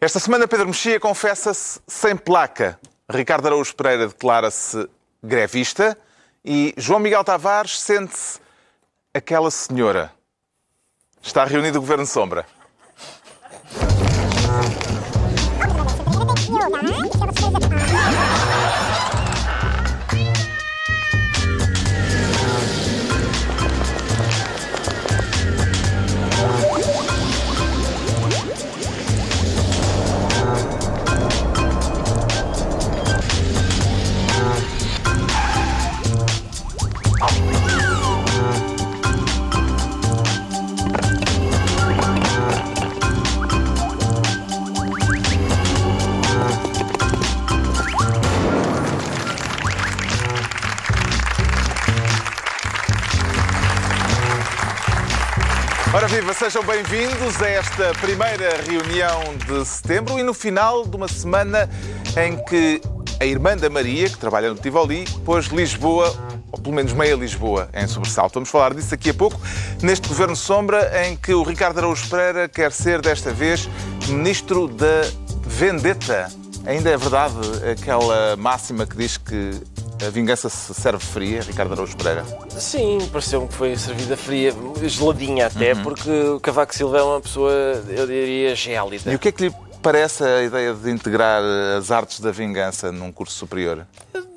Esta semana Pedro Mexia confessa-se sem placa. Ricardo Araújo Pereira declara-se grevista e João Miguel Tavares sente-se aquela senhora. Está reunido o Governo Sombra. Viva, sejam bem-vindos a esta primeira reunião de setembro e no final de uma semana em que a irmã da Maria, que trabalha no Tivoli, pôs Lisboa, ou pelo menos meia Lisboa, em sobressalto. Vamos falar disso daqui a pouco, neste Governo Sombra, em que o Ricardo Araújo Pereira quer ser, desta vez, Ministro da Vendetta. Ainda é verdade aquela máxima que diz que a vingança se serve fria, Ricardo Araújo Pereira? Sim, pareceu-me que foi servida fria, geladinha até, Uhum. porque o Cavaco Silva é uma pessoa, eu diria, gélida. E o que é que lhe parece a ideia de integrar as artes da vingança num curso superior?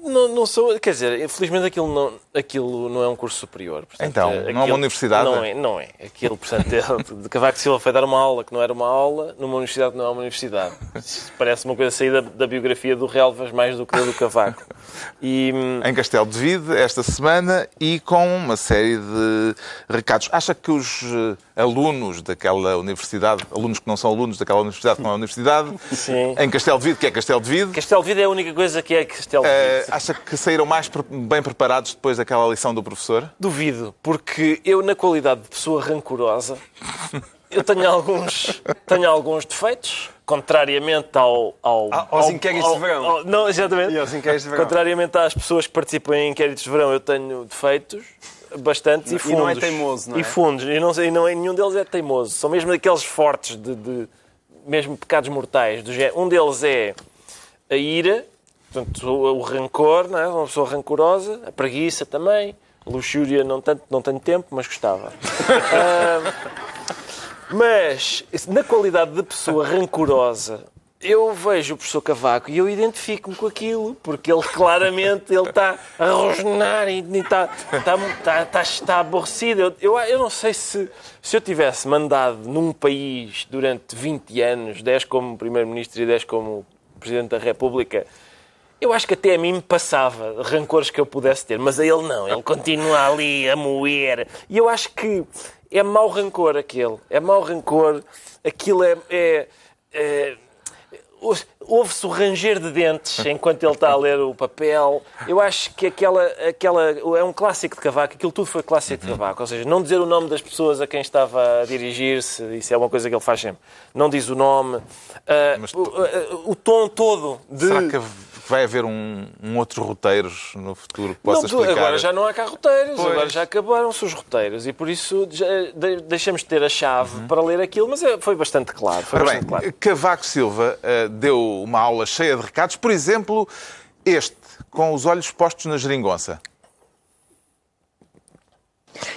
Não, não sou, quer dizer, infelizmente aquilo não, aquilo não é um curso superior. portanto, Então, não é uma universidade? Não é, não é. Aquilo, portanto, ele- de Cavaco Silva foi dar uma aula que não era uma aula, numa universidade que não é uma universidade. Isso parece uma coisa saída da biografia do Relvas mais do que da do Cavaco. E, hum, Em Castelo de Vide, esta semana, e com uma série de recados. Acha que os eh, alunos daquela universidade, alunos que não são alunos daquela universidade que não é universidade, Sim. em Castelo de Vide, que é Castelo de Vide, Castelo de Vide é a única coisa que é Castelo de eh, Vide. Acha que saíram mais bem preparados depois daquela lição do professor? Duvido, porque eu, na qualidade de pessoa rancorosa, eu tenho alguns, tenho alguns defeitos, contrariamente ao. ao Ah, aos ao- inquéritos ao- de verão. ao- não, exatamente. E aos inquéritos de verão. Contrariamente às pessoas que participam em inquéritos de verão, eu tenho defeitos. Bastantes e E fundos. não é teimoso, não é? E fundos. E, não, sei- e não é, nenhum deles é teimoso. São mesmo daqueles fortes, de, de- mesmo pecados mortais. Do um deles é a ira, portanto, o, rancor, não é? uma pessoa rancorosa, a preguiça também, luxúria não, tanto, não tenho tempo, mas gostava. Mas, na qualidade de pessoa rancorosa, eu vejo o professor Cavaco e eu identifico-me com aquilo, porque ele claramente ele está a rosnar e está, está, está, está, está aborrecido. Eu, eu, eu não sei se, se eu tivesse mandado num país durante 20 anos, 10 como Primeiro-Ministro e 10 como Presidente da República, eu acho que até a mim me passava rancores que eu pudesse ter, mas a ele não. Ele continua ali a moer. E eu acho que é mau rancor aquele. É mau rancor. Aquilo é. é, é Ouve-se o ranger de dentes enquanto ele está a ler o papel. Eu acho que aquela, aquela. É um clássico de Cavaco. Aquilo tudo foi clássico de Cavaco. Ou seja, não dizer o nome das pessoas a quem estava a dirigir-se. Isso é uma coisa que ele faz sempre. Não diz o nome. Ah, Mas o, ah, o tom todo de. Será que vai haver um, um outro roteiros no futuro que possa Não, explicar? agora já não há cá roteiros, Pois. agora já acabaram-se os roteiros e por isso já de- deixamos de ter a chave Uhum. para ler aquilo, mas é- foi bastante claro. Foi bastante bem, claro. Cavaco Silva eh, deu uma aula cheia de recados, por exemplo, este, com os olhos postos na geringonça.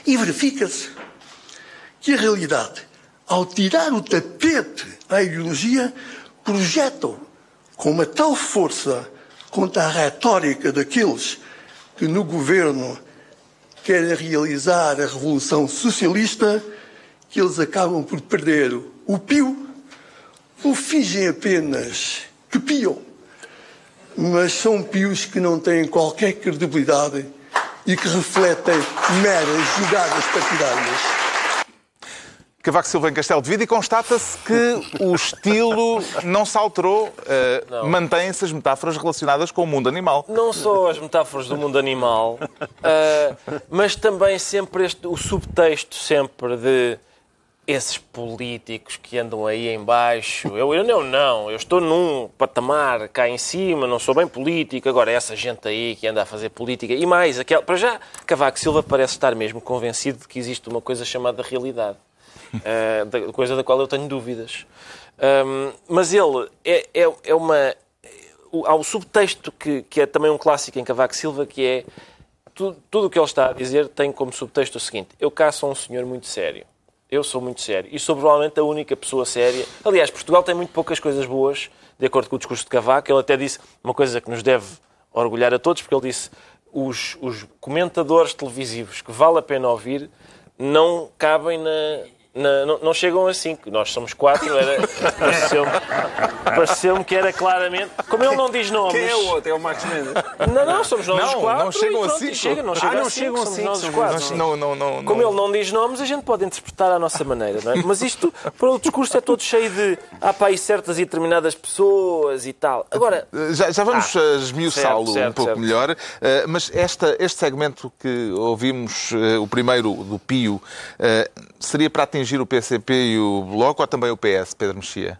E verifica-se que a realidade, ao tirar o tapete à ideologia, projetam com uma tal força contra a retórica daqueles que no governo querem realizar a revolução socialista, que eles acabam por perder o pio ou fingem apenas que piam, mas são pios que não têm qualquer credibilidade e que refletem meras jogadas partidárias. Cavaco Silva em Castelo de Vide e constata-se que o estilo não se alterou. eh, Mantêm-se as metáforas relacionadas com o mundo animal. Não só as metáforas do mundo animal, ah, mas também sempre este, o subtexto sempre de esses políticos que andam aí em baixo. Eu, eu não, não, eu estou num patamar cá em cima, não sou bem político. Agora, essa gente aí que anda a fazer política. E mais, aquela, para já, Cavaco Silva parece estar mesmo convencido de que existe uma coisa chamada realidade. uh, coisa da qual eu tenho dúvidas. Um, mas ele é, é, é uma. Há o subtexto que, que é também um clássico em Cavaco Silva, que é tudo, tudo o que ele está a dizer tem como subtexto o seguinte: eu cá sou um senhor muito sério. Eu sou muito sério. E sou provavelmente a única pessoa séria. Aliás, Portugal tem muito poucas coisas boas, de acordo com o discurso de Cavaco. Ele até disse uma coisa que nos deve orgulhar a todos, porque ele disse os, os comentadores televisivos que vale a pena ouvir não cabem na, não, não, não, chegam a 5. Nós somos 4. Pareceu-me pareceu que era claramente. Como ele não diz nomes. Quem é o outro? É o Marcos Mendes? Não, não, somos nós não, os 4. Não chegam a 5. Chega, não chega ah, não a chegam a 5. Somos nós os 4. Não, não, não, Como ele não diz nomes, a gente pode interpretar à nossa maneira, não é? Mas isto, para o discurso, é todo cheio de. Há para aí certas e determinadas pessoas e tal. Agora. Já, já vamos ah, esmiuçá-lo um pouco certo. melhor, uh, mas esta, este segmento que ouvimos, uh, o primeiro do Pio, uh, seria para atingir o PCP e o Bloco ou também o PS, Pedro Mexia?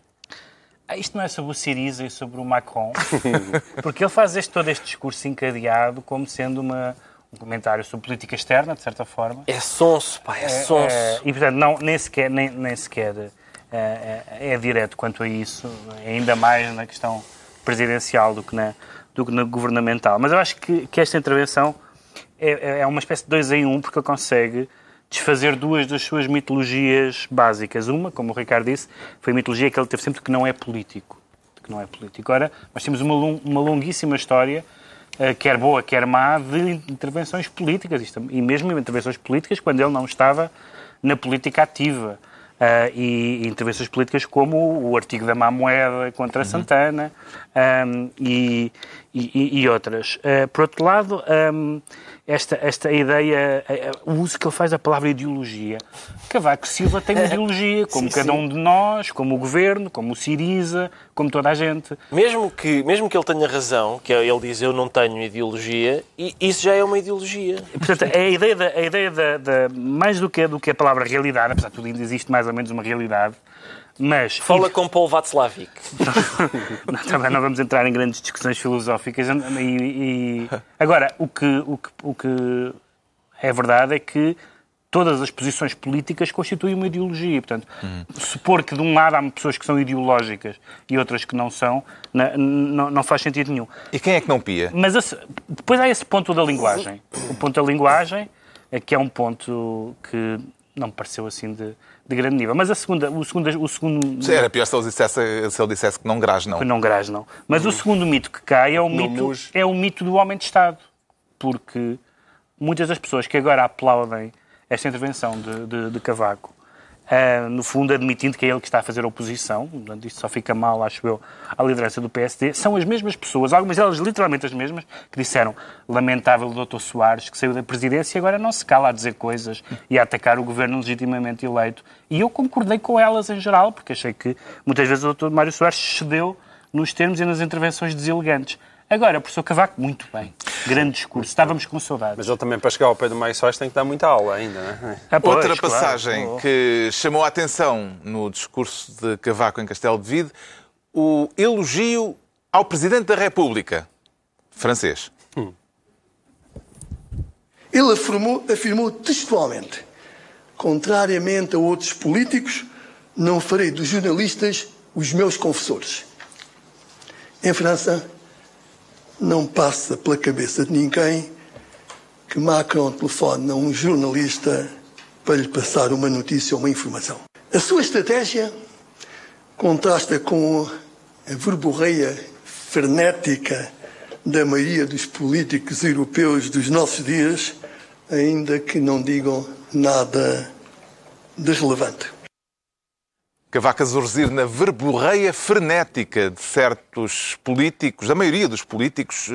Ah, isto não é sobre o Siriza e sobre o Macron, porque ele faz este, todo este discurso encadeado como sendo uma, um comentário sobre política externa, de certa forma. É sonso, pá, é sonso. É, é, e, portanto, não, nem sequer, nem, nem sequer é, é, é, direto quanto a isso, ainda mais na questão presidencial do que na, do que na governamental. Mas eu acho que, que esta intervenção é, é uma espécie de dois em um, porque ele consegue desfazer duas das suas mitologias básicas. Uma, como o Ricardo disse, foi a mitologia que ele teve sempre que não é político. Que não é político. Ora, nós temos uma, uma longuíssima história, uh, quer boa, quer má, de intervenções políticas. Isto, e mesmo intervenções políticas quando ele não estava na política ativa. Uh, e, intervenções políticas como o artigo da má moeda contra uhum. Santana um, e, e, e, outras. Uh, por outro lado, um, esta, esta ideia, o uso que ele faz da palavra ideologia. Cavaco Silva tem uma ideologia, como sim, cada um de nós, como o governo, como o Siriza, como toda a gente. Mesmo que, mesmo que ele tenha razão, que ele diz eu não tenho ideologia, isso já é uma ideologia. Portanto, é a ideia, da, a ideia da, da, mais do que, do que a palavra realidade, apesar de tudo ainda existe mais ou menos uma realidade, mas, Fala e... com Paul Václavic. não, também não vamos entrar em grandes discussões filosóficas. E, e... Agora, o que, o, que, o que é verdade é que todas as posições políticas constituem uma ideologia. Portanto, uhum. supor que de um lado há pessoas que são ideológicas e outras que não são, não, não, não faz sentido nenhum. E quem é que não pia? Mas esse, depois há esse ponto da linguagem. O ponto da linguagem é que é um ponto que não me pareceu assim de de grande nível. Mas a segunda, o segundo... O segundo Sim, era pior se ele, dissesse, se ele dissesse que não grás, não. Que não grás, não. Mas o segundo mito que cai é o mito, é o mito do homem de Estado. Porque muitas das pessoas que agora aplaudem esta intervenção de, de, de Cavaco Uh, no fundo admitindo que é ele que está a fazer oposição, portanto, isto só fica mal, acho eu, à liderança do PSD, são as mesmas pessoas, algumas delas literalmente as mesmas, que disseram lamentável o Dr. Soares, que saiu da presidência e agora não se cala a dizer coisas e a atacar o governo legitimamente eleito. E eu concordei com elas em geral, porque achei que muitas vezes o Dr. Mário Soares cedeu nos termos e nas intervenções deselegantes. Agora, professor Cavaco, muito bem. Grande discurso. Estávamos com saudades. Mas ele também, para chegar ao pé do Mário Soares, tem que dar muita aula ainda, não é? Ah, pois, Outra passagem claro. que chamou a atenção no discurso de Cavaco em Castelo de Vide, o elogio ao Presidente da República, francês. Hum. Ele afirmou, afirmou textualmente, contrariamente a outros políticos, não farei dos jornalistas os meus confessores. Em França, não passa pela cabeça de ninguém que Macron telefone a um jornalista para lhe passar uma notícia ou uma informação. A sua estratégia contrasta com a verborreia frenética da maioria dos políticos europeus dos nossos dias, ainda que não digam nada de relevante. Cavaco a zurzir na verborreia frenética de certos políticos, da maioria dos políticos.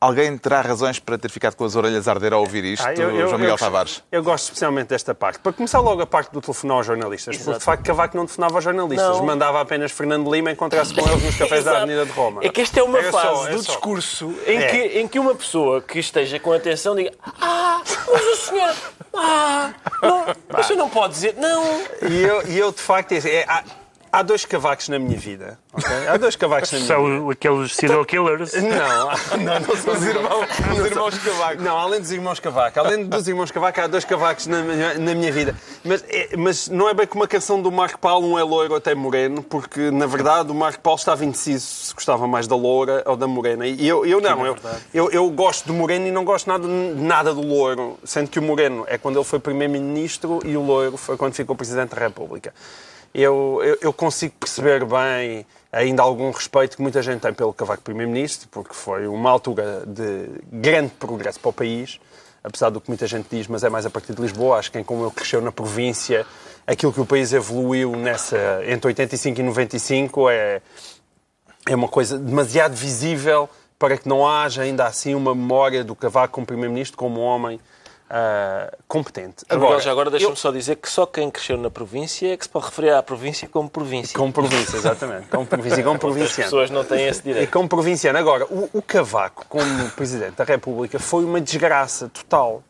Alguém terá razões para ter ficado com as orelhas a arder ao ouvir isto, ah, eu, eu, João Miguel eu, Tavares? Eu gosto especialmente desta parte. Para começar logo a parte do telefonar aos jornalistas, Exato. porque de facto Cavaco não telefonava aos jornalistas, não. mandava apenas Fernando Lima encontrar-se com eles nos cafés da Avenida de Roma. É que esta é uma é fase só, é do só. discurso em, é. que, em que uma pessoa que esteja com atenção diga Ah, mas o senhor... Ah, não, o senhor não pode dizer... Não... E eu, e eu de facto... É, é, há dois cavacos na minha vida. ok? Há dois cavacos na minha vida. São aqueles serial killers. Não, não, não são Os irmãos, os irmãos Cavaco. Não, além dos irmãos Cavaco, além dos irmãos Cavaco, há dois cavacos na, minha- na minha vida. Mas, é- mas não é bem como a canção do Marco Paulo, um é loiro até moreno, porque na verdade o Marco Paulo estava indeciso se gostava mais da loura ou da morena. E eu, eu não, eu, eu, eu gosto do moreno e não gosto nada, nada do loiro, sendo que o moreno é quando ele foi primeiro-ministro e o loiro foi quando ficou presidente da República. Eu, eu, eu consigo perceber bem ainda algum respeito que muita gente tem pelo Cavaco Primeiro-Ministro, porque foi uma altura de grande progresso para o país, apesar do que muita gente diz, mas é mais a partir de Lisboa. Acho que como eu cresceu na província, aquilo que o país evoluiu nessa, entre 85 e 95 é, é uma coisa demasiado visível para que não haja ainda assim uma memória do Cavaco como Primeiro-Ministro, como um homem ah, competente. Agora, já agora deixa-me eu- só dizer que só quem cresceu na província é que se pode referir à província como província. Como província, exatamente. Como província, como As provinciano. pessoas não têm esse E direito. como provinciano. Agora, o, o Cavaco, como Presidente da República, foi uma desgraça total.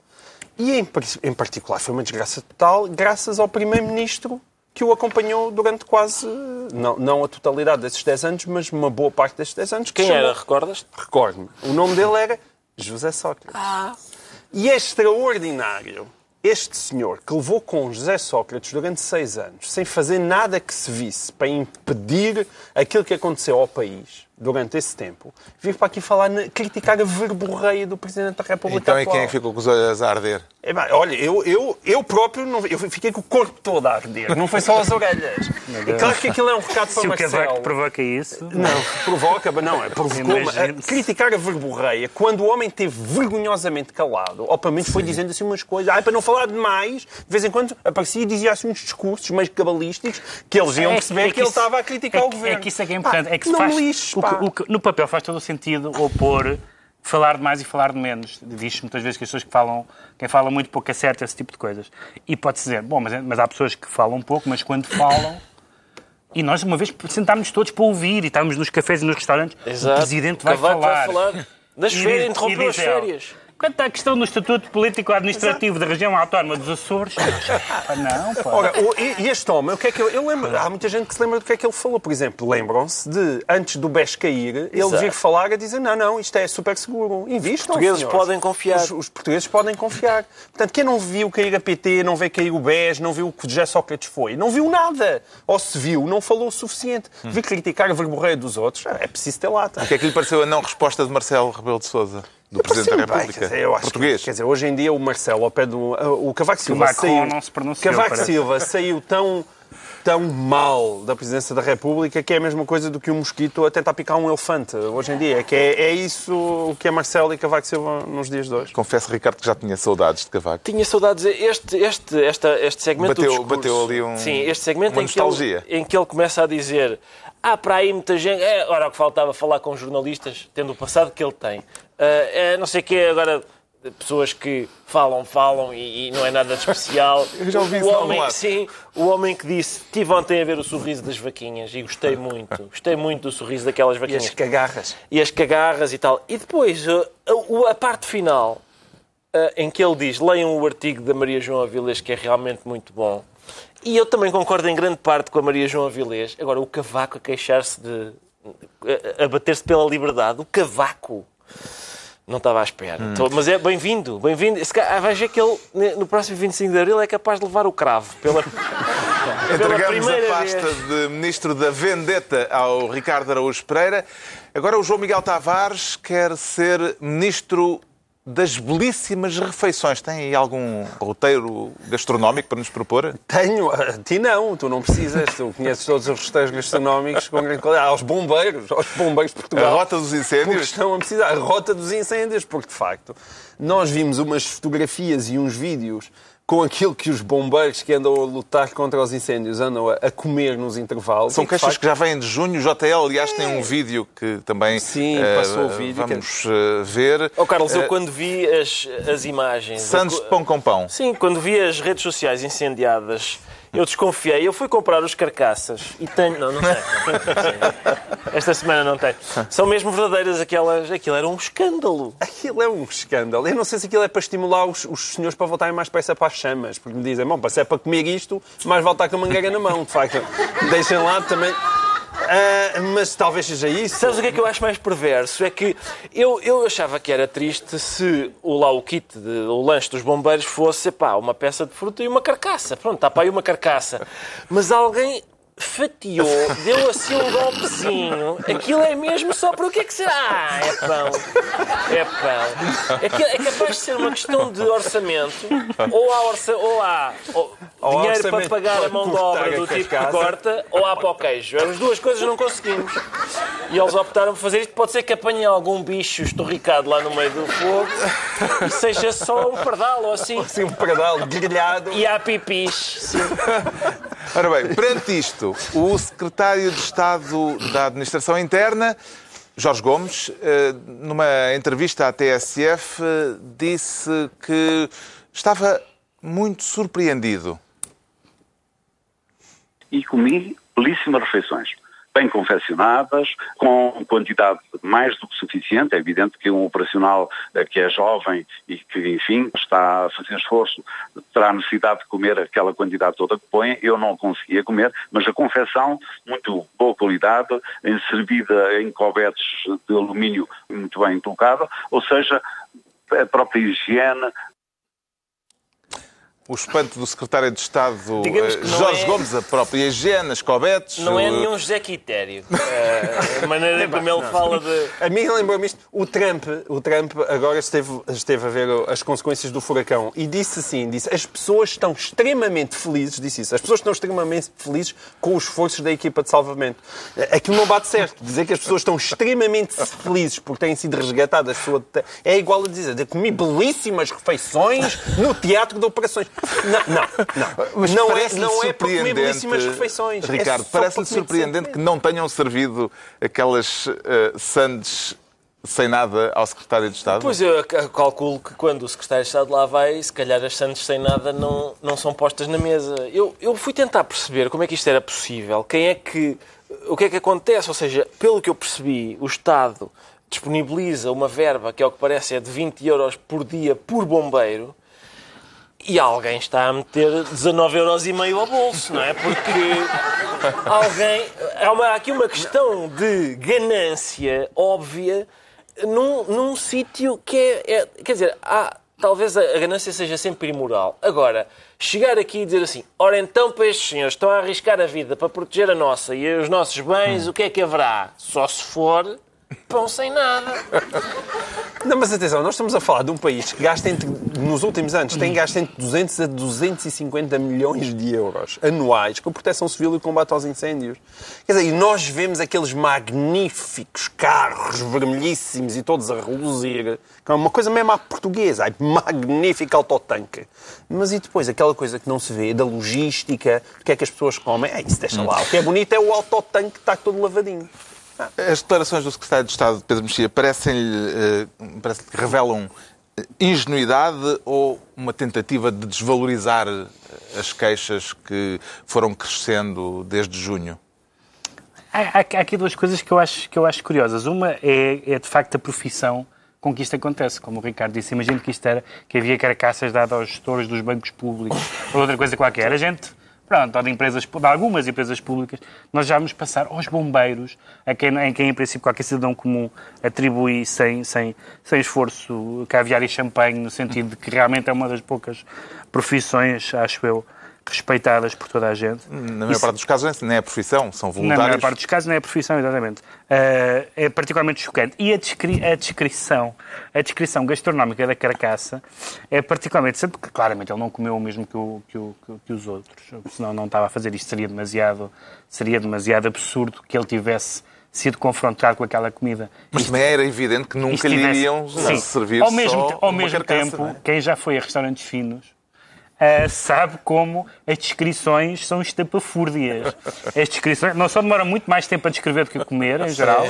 E, em, em particular, foi uma desgraça total graças ao Primeiro-Ministro que o acompanhou durante quase, não, não a totalidade desses 10 anos, mas uma boa parte desses 10 anos. que Quem chamou- era, recordas? Recordo-me. O nome dele era José Sócrates. E é extraordinário este senhor que levou com José Sócrates durante seis anos, sem fazer nada que se visse para impedir aquilo que aconteceu ao país durante esse tempo, vir para aqui falar, criticar a verborreia do Presidente da República Então é atual. quem é que ficou com os olhos a arder? É, bem, olha, eu, eu, eu próprio não, eu fiquei com o corpo todo a arder, não foi só as orelhas. E claro que aquilo é um recado para Se o Marcelo. Cavaco provoca isso. Não, provoca, mas não, é. Imagine-se. A criticar a verborreia quando o homem esteve vergonhosamente calado, ou pelo menos foi dizendo assim umas coisas, ai, para não falar demais, de vez em quando aparecia e dizia assim uns discursos meio cabalísticos que eles iam É perceber que, ele isso- estava a criticar é o que- governo. É que isso é que é importante. Pá, é que se não faz, lixes, o que- no papel faz todo o sentido opor falar de mais e falar de menos. Diz-se muitas vezes que as pessoas que falam, quem fala muito pouco acerta esse tipo de coisas. E pode-se dizer, bom, mas, mas há pessoas que falam pouco, mas quando falam. E nós, uma vez, sentámos todos para ouvir e estávamos nos cafés e nos restaurantes. O presidente vai Cavaco falar. vai falar das E férias, interrompeu as férias. Quanto à questão do Estatuto Político-Administrativo da Região Autónoma dos Açores, pá, não, pá. Ora, o- e, e este homem, o que é que eu, eu lembro? Há muita gente que se lembra do que é que ele falou. Por exemplo, lembram-se de, antes do BES cair, ele Exato. vir falar a dizer: não, não, isto é super seguro. Invistam. Os portugueses senhores. podem confiar. Os, os portugueses podem confiar. Portanto, quem não viu cair a PT, não vê cair o BES, não viu o que o José Sócrates foi, não viu nada. Ou se viu, não falou o suficiente. Vir criticar a verborreia dos outros, é preciso ter lata. O que é que lhe pareceu a não resposta de Marcelo Rebelo de Sousa, do Presidente da bem, República? quer dizer, eu acho que- Português. quer dizer, hoje em dia o Marcelo, ao pé do. O Cavaco Silva Macron saiu. não se pronunciou, Cavaco parece. Silva saiu tão, tão mal da presidência da República que é a mesma coisa do que um mosquito a tentar picar um elefante hoje em dia. Que é, é isso o que é Marcelo e Cavaco Silva nos dias de hoje. Confesso, Ricardo, que já tinha saudades de Cavaco. Tinha saudades. Este, este, esta, este segmento Bateu- do discurso, bateu ali um- Sim, este segmento uma em que, ele, nostalgia. em que ele começa a dizer há para aí muita gente... É, ora, o que faltava falar com jornalistas, tendo o passado que ele tem. Ah, é, não sei o quê, agora... Pessoas que falam, falam e, e não é nada de especial. Eu já ouvi o isso homem. Sim, o homem que disse: Estive ontem a ver o sorriso das vaquinhas e gostei muito. Gostei muito do sorriso daquelas E vaquinhas as cagarras. e as cagarras e tal. E depois, uh, a, a parte final, uh, em que ele diz, leiam o artigo da Maria João Avilés, que é realmente muito bom. E eu também concordo em grande parte com a Maria João Avilés. Agora, o cavaco a queixar-se de... a- bater-se pela liberdade. O cavaco... Não estava à espera. Hum. Tô- Mas é bem-vindo, bem-vindo. Se calhar Vais ver que ele, no próximo 25 de Abril, é capaz de levar o cravo. Pela, pela Entregamos a pasta vez. de Ministro da Vendetta ao Ricardo Araújo Pereira. Agora o João Miguel Tavares quer ser Ministro das belíssimas refeições. Tem aí algum roteiro gastronómico para nos propor? Tenho, a ti não, tu não precisas, tu conheces todos os restaurantes gastronómicos com grande qualidade. Aos bombeiros, aos bombeiros de A Portugal. Rota dos Porque Incêndios? estão a precisar. A rota dos incêndios, porque de facto nós vimos umas fotografias e uns vídeos com aquilo que os bombeiros que andam a lutar contra os incêndios andam a, a comer nos intervalos. São queixas facto, que já vêm de junho. O JL, aliás, tem um vídeo que também Sim, eh, passou o vídeo, vamos eh, ver. Oh, Carlos, eu Eh, quando vi as, as imagens... Santos de pão com pão. Sim, quando vi as redes sociais incendiadas Eu desconfiei, eu fui comprar os carcaças e tenho. Não, não tenho. Esta semana não tenho. São mesmo verdadeiras aquelas. Aquilo era um escândalo. Aquilo é um escândalo. Eu não sei se aquilo é para estimular os, os senhores para voltarem mais depressa para as chamas. Porque me dizem, bom, se é para comer isto, mais vale estar com a mangueira na mão, de facto. Deixem lá também. Ah, mas talvez seja isso. Sabes o que é que eu acho mais perverso? É que eu, eu achava que era triste se o, lá o kit, de, o lanche dos bombeiros fosse pá, uma peça de fruta e uma carcaça. Pronto, está para aí uma carcaça. Mas alguém fatiou, deu assim um golpezinho. Aquilo é mesmo só para o que é que será? Ah, é pão. É pão. É, é capaz de ser uma questão de orçamento. Ou há, orça, ou há ou, Ou dinheiro para pagar a mão de obra do tipo que corta, ou há para o queijo. As duas coisas não conseguimos. E eles optaram por fazer isto. Pode ser que apanhem algum bicho estorricado lá no meio do fogo e seja só um pardal ou assim. Assim, um pardal grelhado. E há pipis. Sim. Ora bem, perante isto, o secretário de Estado da Administração Interna, Jorge Gomes, eh, numa entrevista à TSF, eh, disse que estava muito surpreendido. e comi belíssimas refeições, bem confeccionadas, com quantidade mais do que suficiente. É evidente que um operacional eh, que é jovem e que, enfim, está a fazer esforço, terá necessidade de comer aquela quantidade toda que põe. Eu não conseguia comer, mas a confecção, muito boa qualidade, servida em cobetes de alumínio muito bem colocada, ou seja, a própria higiene, O espanto do secretário de Estado eh, Jorge é- Gomes, a própria higiene, as cobetes. Não é o- nenhum José Quitério. Eh, A maneira como ele fala de. A mim lembrou-me isto. O Trump, o Trump agora esteve, esteve a ver as consequências do furacão e disse assim, disse, as pessoas estão extremamente felizes, disse isso, as pessoas estão extremamente felizes com os esforços da equipa de salvamento. Aquilo não bate certo. Dizer que as pessoas estão extremamente felizes porque têm sido resgatadas sua é igual a dizer, comi belíssimas refeições no teatro de operações. Não, não, não. Mas não é, não é para comer belíssimas refeições. É Ricardo, só parece-lhe surpreendente que decentemente. não tenham servido aquelas eh, sandes sem nada ao secretário de Estado. Pois eu calculo que quando o secretário de Estado lá vai, se calhar as sandes sem nada não, não são postas na mesa. Eu, eu fui tentar perceber como é que isto era possível. Quem é que. O que é que acontece? Ou seja, pelo que eu percebi, o Estado disponibiliza uma verba que, ao que parece, é de 20 euros por dia por bombeiro. E alguém está a meter 19,5 euros ao bolso, não é? Porque alguém. Há, uma- há aqui uma questão de ganância óbvia num, num sítio que é, é- Quer dizer, há, talvez a, ganância seja sempre imoral. Agora, chegar aqui e dizer assim: ora então, para estes senhores estão a arriscar a vida para proteger a nossa e os nossos bens, o que é que haverá? Só se for pão sem nada. Não, mas atenção, nós estamos a falar de um país que gasta entre, nos últimos anos, tem gasto entre 200 a 250 milhões de euros anuais com proteção civil e combate aos incêndios. Quer dizer, e nós vemos aqueles magníficos carros vermelhíssimos e todos a reluzir, que é uma coisa mesmo à portuguesa, ai, magnífico autotanque. Mas e depois, aquela coisa que não se vê, da logística, do que é que as pessoas comem, é isso, deixa lá. O que é bonito é o autotanque que está todo lavadinho. As declarações do secretário de Estado, Pedro Mexia, parecem-lhe, eh, parece que revelam eh, ingenuidade ou uma tentativa de desvalorizar eh, as queixas que foram crescendo desde junho? Há, há- há aqui duas coisas que eu acho, que eu acho curiosas. Uma é, é, de facto a profissão com que isto acontece. Como o Ricardo disse, imagino que isto era que havia carcaças dadas aos gestores dos bancos públicos ou outra coisa qualquer. A gente, pronto, ou de, empresas, de algumas empresas públicas, nós já vamos passar aos bombeiros, a quem, em quem em princípio qualquer cidadão comum atribui sem, sem, sem esforço caviar e champanhe, no sentido de que realmente é uma das poucas profissões, acho eu, respeitadas por toda a gente. Na maior Isso- parte dos casos nem é profissão, são na voluntários. maior parte dos casos não é a profissão, exatamente. Eh, é particularmente chocante. E a, descri- a descrição, a descrição gastronómica da carcaça é particularmente sempre porque claramente ele não comeu o mesmo que, o- que o- que- os outros. Senão não estava a fazer isto, seria demasiado, seria demasiado absurdo que ele tivesse sido confrontado com aquela comida. Mas também era evidente que nunca Isto lhe iriam servir ao mesmo, só ao mesmo carcaça, tempo, é? quem já foi a restaurantes finos ah, sabe como as descrições são estapafúrdias. As descrições não só demoram muito mais tempo a descrever do que a comer, em geral,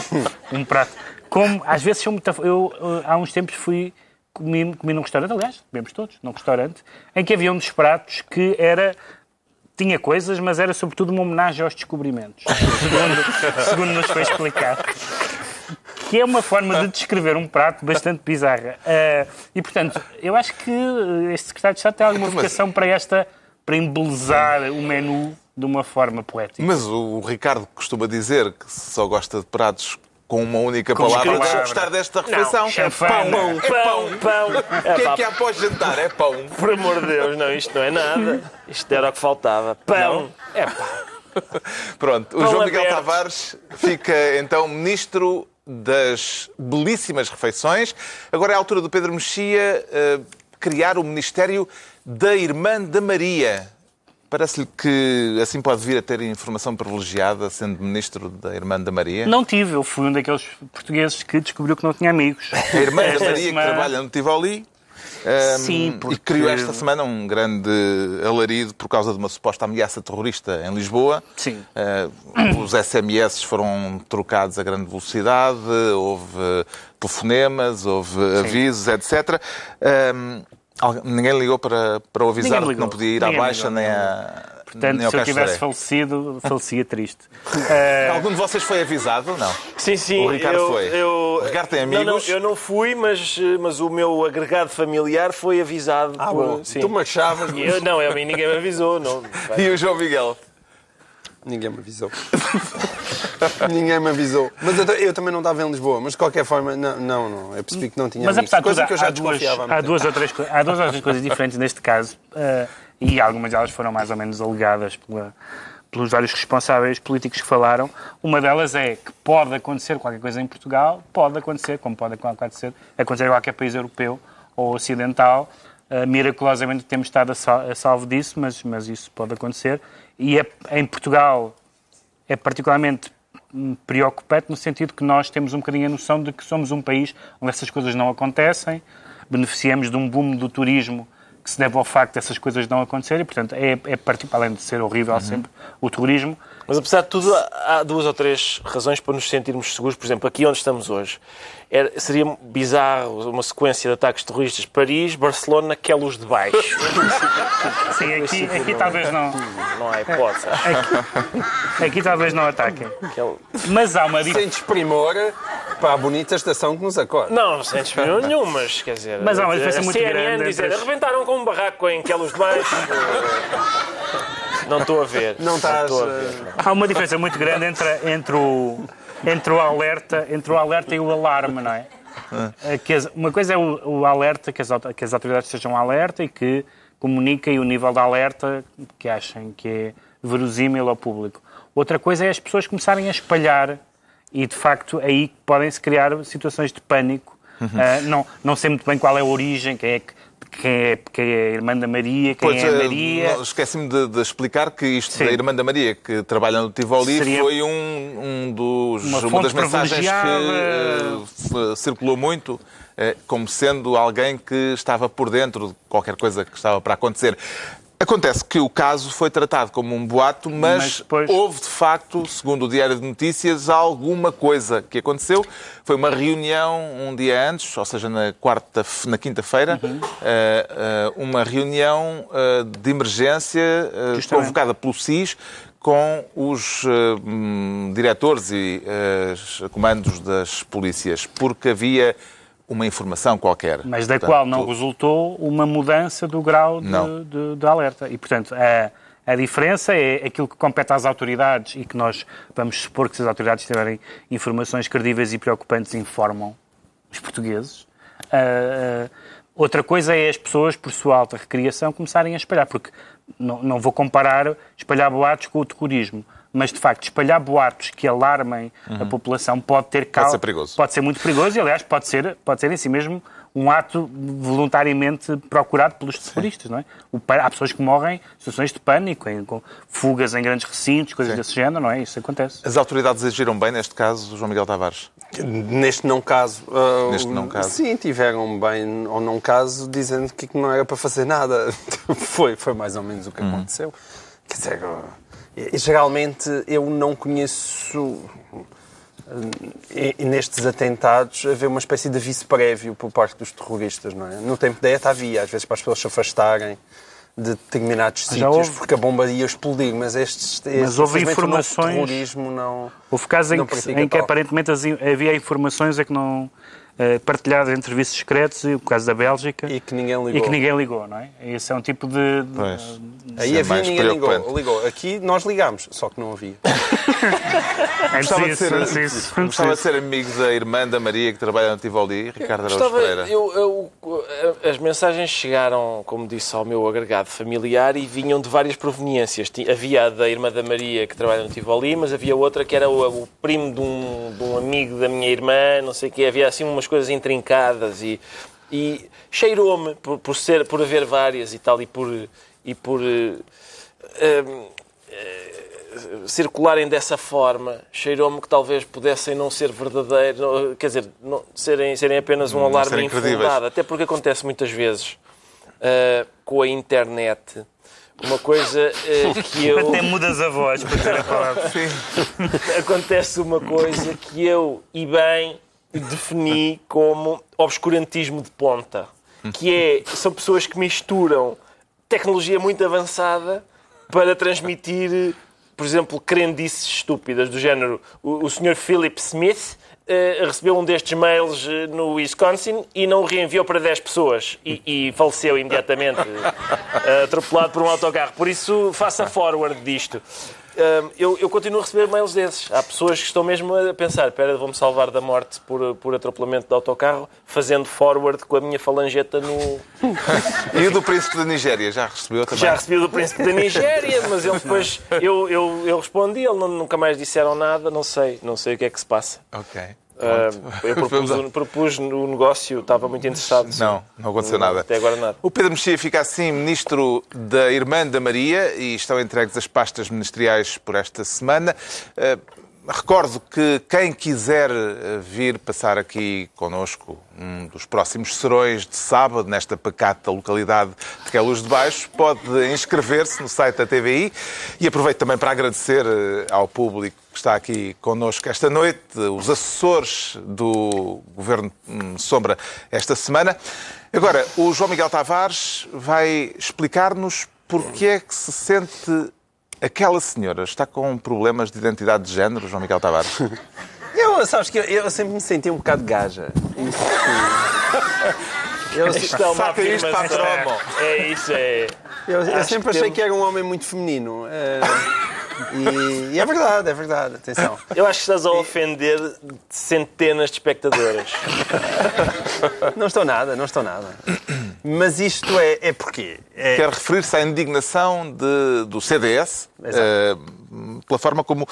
um prato. Como às vezes são muito. Eu ah, há uns tempos fui. Comi, comi num restaurante, aliás, comemos todos, num restaurante, em que havia um dos pratos que era tinha coisas, mas era sobretudo uma homenagem aos descobrimentos, segundo, segundo nos foi explicado. Que é uma forma de descrever um prato bastante bizarra. Uh, e, portanto, eu acho que este secretário de Estado tem alguma vocação para esta, para embelezar o menu de uma forma poética. Mas o Ricardo costuma dizer que só gosta de pratos com uma única Com palavra. Deixa eu gostar desta refeição. é é pão. pão. É pão. Pão, pão. O que é pá, que há após jantar? É pão. Por amor de Deus, não, isto não é nada. Isto era o que faltava. Pão. É pá. Pronto, o Pão João Miguel. Tavares fica então ministro das belíssimas refeições. Agora é a altura do Pedro Mexia eh, criar o Ministério da Irmã da Maria. Parece-lhe que assim pode vir a ter informação privilegiada sendo ministro da Irmã da Maria? Não tive, eu fui um daqueles portugueses que descobriu que não tinha amigos. A Irmã da Maria semana- que trabalha no Tivoli. Sim, E porque- criou esta semana um grande alarido por causa de uma suposta ameaça terrorista em Lisboa. Sim. Eh, os SMS foram trocados a grande velocidade, houve eh, telefonemas, houve avisos, etc. Ninguém ligou para, para o avisar que não podia ir à Ninguém baixa ligou, nem, a, Portanto, se eu tivesse falecido, falecia triste. Eh, Algum de vocês foi avisado ou não? Sim, sim. O Ricardo eu, foi. Eu, O Ricardo tem Não, não, amigos? eu não fui, mas, mas o meu agregado familiar foi avisado. Ah, por, bom. sim. Tu marchavas, E Eu, não, eu, mim ninguém me avisou. Não. E o João Miguel? Ninguém me avisou. Ninguém me avisou. Mas eu, eu também não estava em Lisboa. Mas de qualquer forma, não, não, não. Eu percebi que não tinha Mas amigos. apesar de tudo, Coisa que eu já há, duas, desconfiava há há, duas ou três, há duas ou três coisas diferentes neste caso eh, e algumas delas foram mais ou menos alegadas pela- pelos vários responsáveis políticos que falaram. Uma delas é que pode acontecer qualquer coisa em Portugal, pode acontecer, como pode acontecer, acontecer em qualquer país europeu ou ocidental. Eh, miraculosamente temos estado a, sal- a salvo disso, mas, mas isso pode acontecer. E é, em Portugal é particularmente hum, preocupante no sentido que nós temos um bocadinho a noção de que somos um país onde essas coisas não acontecem, beneficiamos de um boom do turismo que se deve ao facto dessas coisas não acontecerem, portanto, é, é além de ser horrível sempre o turismo, Mas apesar de tudo, há duas ou três razões para nos sentirmos seguros. Por exemplo, aqui onde estamos hoje, era- seria bizarro uma sequência de ataques terroristas. Paris, Barcelona, que é luz de baixo. sim, aqui, aqui talvez não, Não há hipótese. aqui talvez não ataquem. Aquele- Mas há uma diferença. Sem desprimor para a bonita estação que nos acorda. Não, sem desespero nenhum, mas quer dizer. Mas há uma diferença muito CNN grande dizer, entre arrebentaram com um barraco em que é luz de baixo. Não estou a ver. Não estás. estou a ver. eh, Há uma diferença muito grande entre, entre, o, entre, o, alerta, entre o alerta e o alarme, não é? Eh, Que as- uma coisa é o, o alerta, que as, que as autoridades estejam alerta e que comuniquem o nível de alerta que achem que é verosímil ao público. Outra coisa é as pessoas começarem a espalhar e, de facto, aí podem-se criar situações de pânico. Ah, não, não sei muito bem qual é a origem, quem é, que- quem é, quem é a irmã da Maria, quem Pois, é a eh, Maria. Esqueci-me de, de explicar que isto Sim. da Irmã da Maria, que trabalha no Tivoli, Seria foi um, um dos, uma uma, das mensagens que f- circulou muito, eh, como sendo alguém que estava por dentro de qualquer coisa que estava para acontecer. Acontece que o caso foi tratado como um boato, mas, Mas depois- houve de facto, segundo o Diário de Notícias, alguma coisa que aconteceu. Foi uma reunião um dia antes, ou seja, na quarta, na quinta-feira, Uhum. eh, eh, uma reunião eh, de emergência convocada pelo SIS com os hum, diretores e os comandos das polícias, porque havia uma informação qualquer. Mas da Portanto, qual não resultou uma mudança do grau de, de- de alerta. E, portanto, a, a diferença é aquilo que compete às autoridades e que nós vamos supor que se as autoridades tiverem informações credíveis e preocupantes, informam os portugueses. Ah, ah, outra coisa é as pessoas, por sua alta recriação, começarem a espalhar, porque não, não vou comparar espalhar boatos com o terrorismo, mas de facto espalhar boatos que alarmem a população pode ter cal... Uhum. ser perigoso. Pode ser muito perigoso e, aliás, pode ser, pode ser em si mesmo um ato voluntariamente procurado pelos terroristas, não é? O há pessoas que morrem em situações de pânico, em, com fugas em grandes recintos, coisas desse género, não é? Isso acontece. As autoridades agiram bem neste caso, João Miguel Tavares? Neste não caso. ah, Neste não caso. Sim, tiveram bem ou não caso, dizendo que não era para fazer nada. foi, foi mais ou menos o que aconteceu. Quer dizer, geralmente eu não conheço. E, e nestes atentados haver uma espécie de aviso prévio por parte dos terroristas, não é? No tempo da ETA havia, às vezes para as pessoas se afastarem. de determinados Já sítios houve. porque a bomba ia explodir, mas estes, estes Mas houve informações- terrorismo não... Houve casos em que, em que aparentemente havia informações a que não eh, partilhadas entre serviços secretos, e o caso da Bélgica, E que ninguém ligou. e que ninguém ligou, não é? Esse é um tipo de. de- Pois. Aí Isso é havia ninguém ligou, ligou. Aqui nós ligámos, só que não havia. Antes Gostava de ser, antes gostava de ser amigo da irmã da Maria que trabalha no Tivoli, Ricardo Araújo Pereira. eu, eu- as mensagens chegaram, como disse, ao meu agregado familiar e vinham de várias proveniências. Havia a da irmã da Maria que trabalha no Tivoli, mas havia outra que era o, o primo de um, de um amigo da minha irmã, não sei o quê. Havia assim umas coisas intrincadas e, e cheirou-me por, por, ser, por haver várias e tal e por, e por eh, eh, circularem dessa forma, cheirou-me que talvez pudessem não ser verdadeiros, não- quer dizer, não- serem, serem apenas um Não alarme infundado. Até porque acontece muitas vezes ah, com a internet uma coisa ah, que eu. Até mudas a voz para dizer a palavra. acontece uma coisa que eu, e bem, defini como obscurantismo de ponta. Que é, são pessoas que misturam tecnologia muito avançada para transmitir, por exemplo, crendices estúpidas, do género o, o Sr. Philip Smith eh, recebeu um destes mails eh, no Wisconsin e não o reenviou para 10 pessoas e, e faleceu imediatamente, eh, atropelado por um autocarro. Por isso, faça forward disto. Hum, eu, eu continuo a receber mails desses. Há pessoas que estão mesmo a pensar: espera, vou-me salvar da morte por, por atropelamento de autocarro, fazendo forward com a minha falangeta no. E o do príncipe da Nigéria, já recebeu também? Já recebi o do príncipe da Nigéria, mas ele depois. Eu, eu, eu respondi, ele não- nunca mais disseram nada, não sei, não sei o que é que se passa. Ok. Hum, eu propus, propus no negócio, estava muito interessado. Não, não aconteceu nada. Até agora nada. O Pedro Mexia fica assim ministro da Irmã da Maria e estão entregues as pastas ministeriais por esta semana. Eh, recordo que quem quiser eh, vir passar aqui connosco um dos próximos serões de sábado, nesta pacata localidade de Queluz de Baixo, pode inscrever-se no site da TVI e aproveito também para agradecer eh, ao público que está aqui connosco esta noite, os assessores do Governo hum, Sombra esta semana. Agora, o João Miguel Tavares vai explicar-nos porque é que se sente aquela senhora. Está com problemas de identidade de género, João Miguel Tavares? Eu, sabes que eu, eu sempre me senti um bocado gaja. Isso, eu, Isto é uma Saca isto para a promo. É isso, é. eu- eu sempre que achei temos- que era um homem muito feminino. eh, e, e é verdade, é verdade. Atenção. Eu acho que estás a ofender centenas de espectadoras. Não estou nada, não estou nada. Mas isto é, é porque. É, Quer referir-se à indignação de- do CDS eh, pela forma como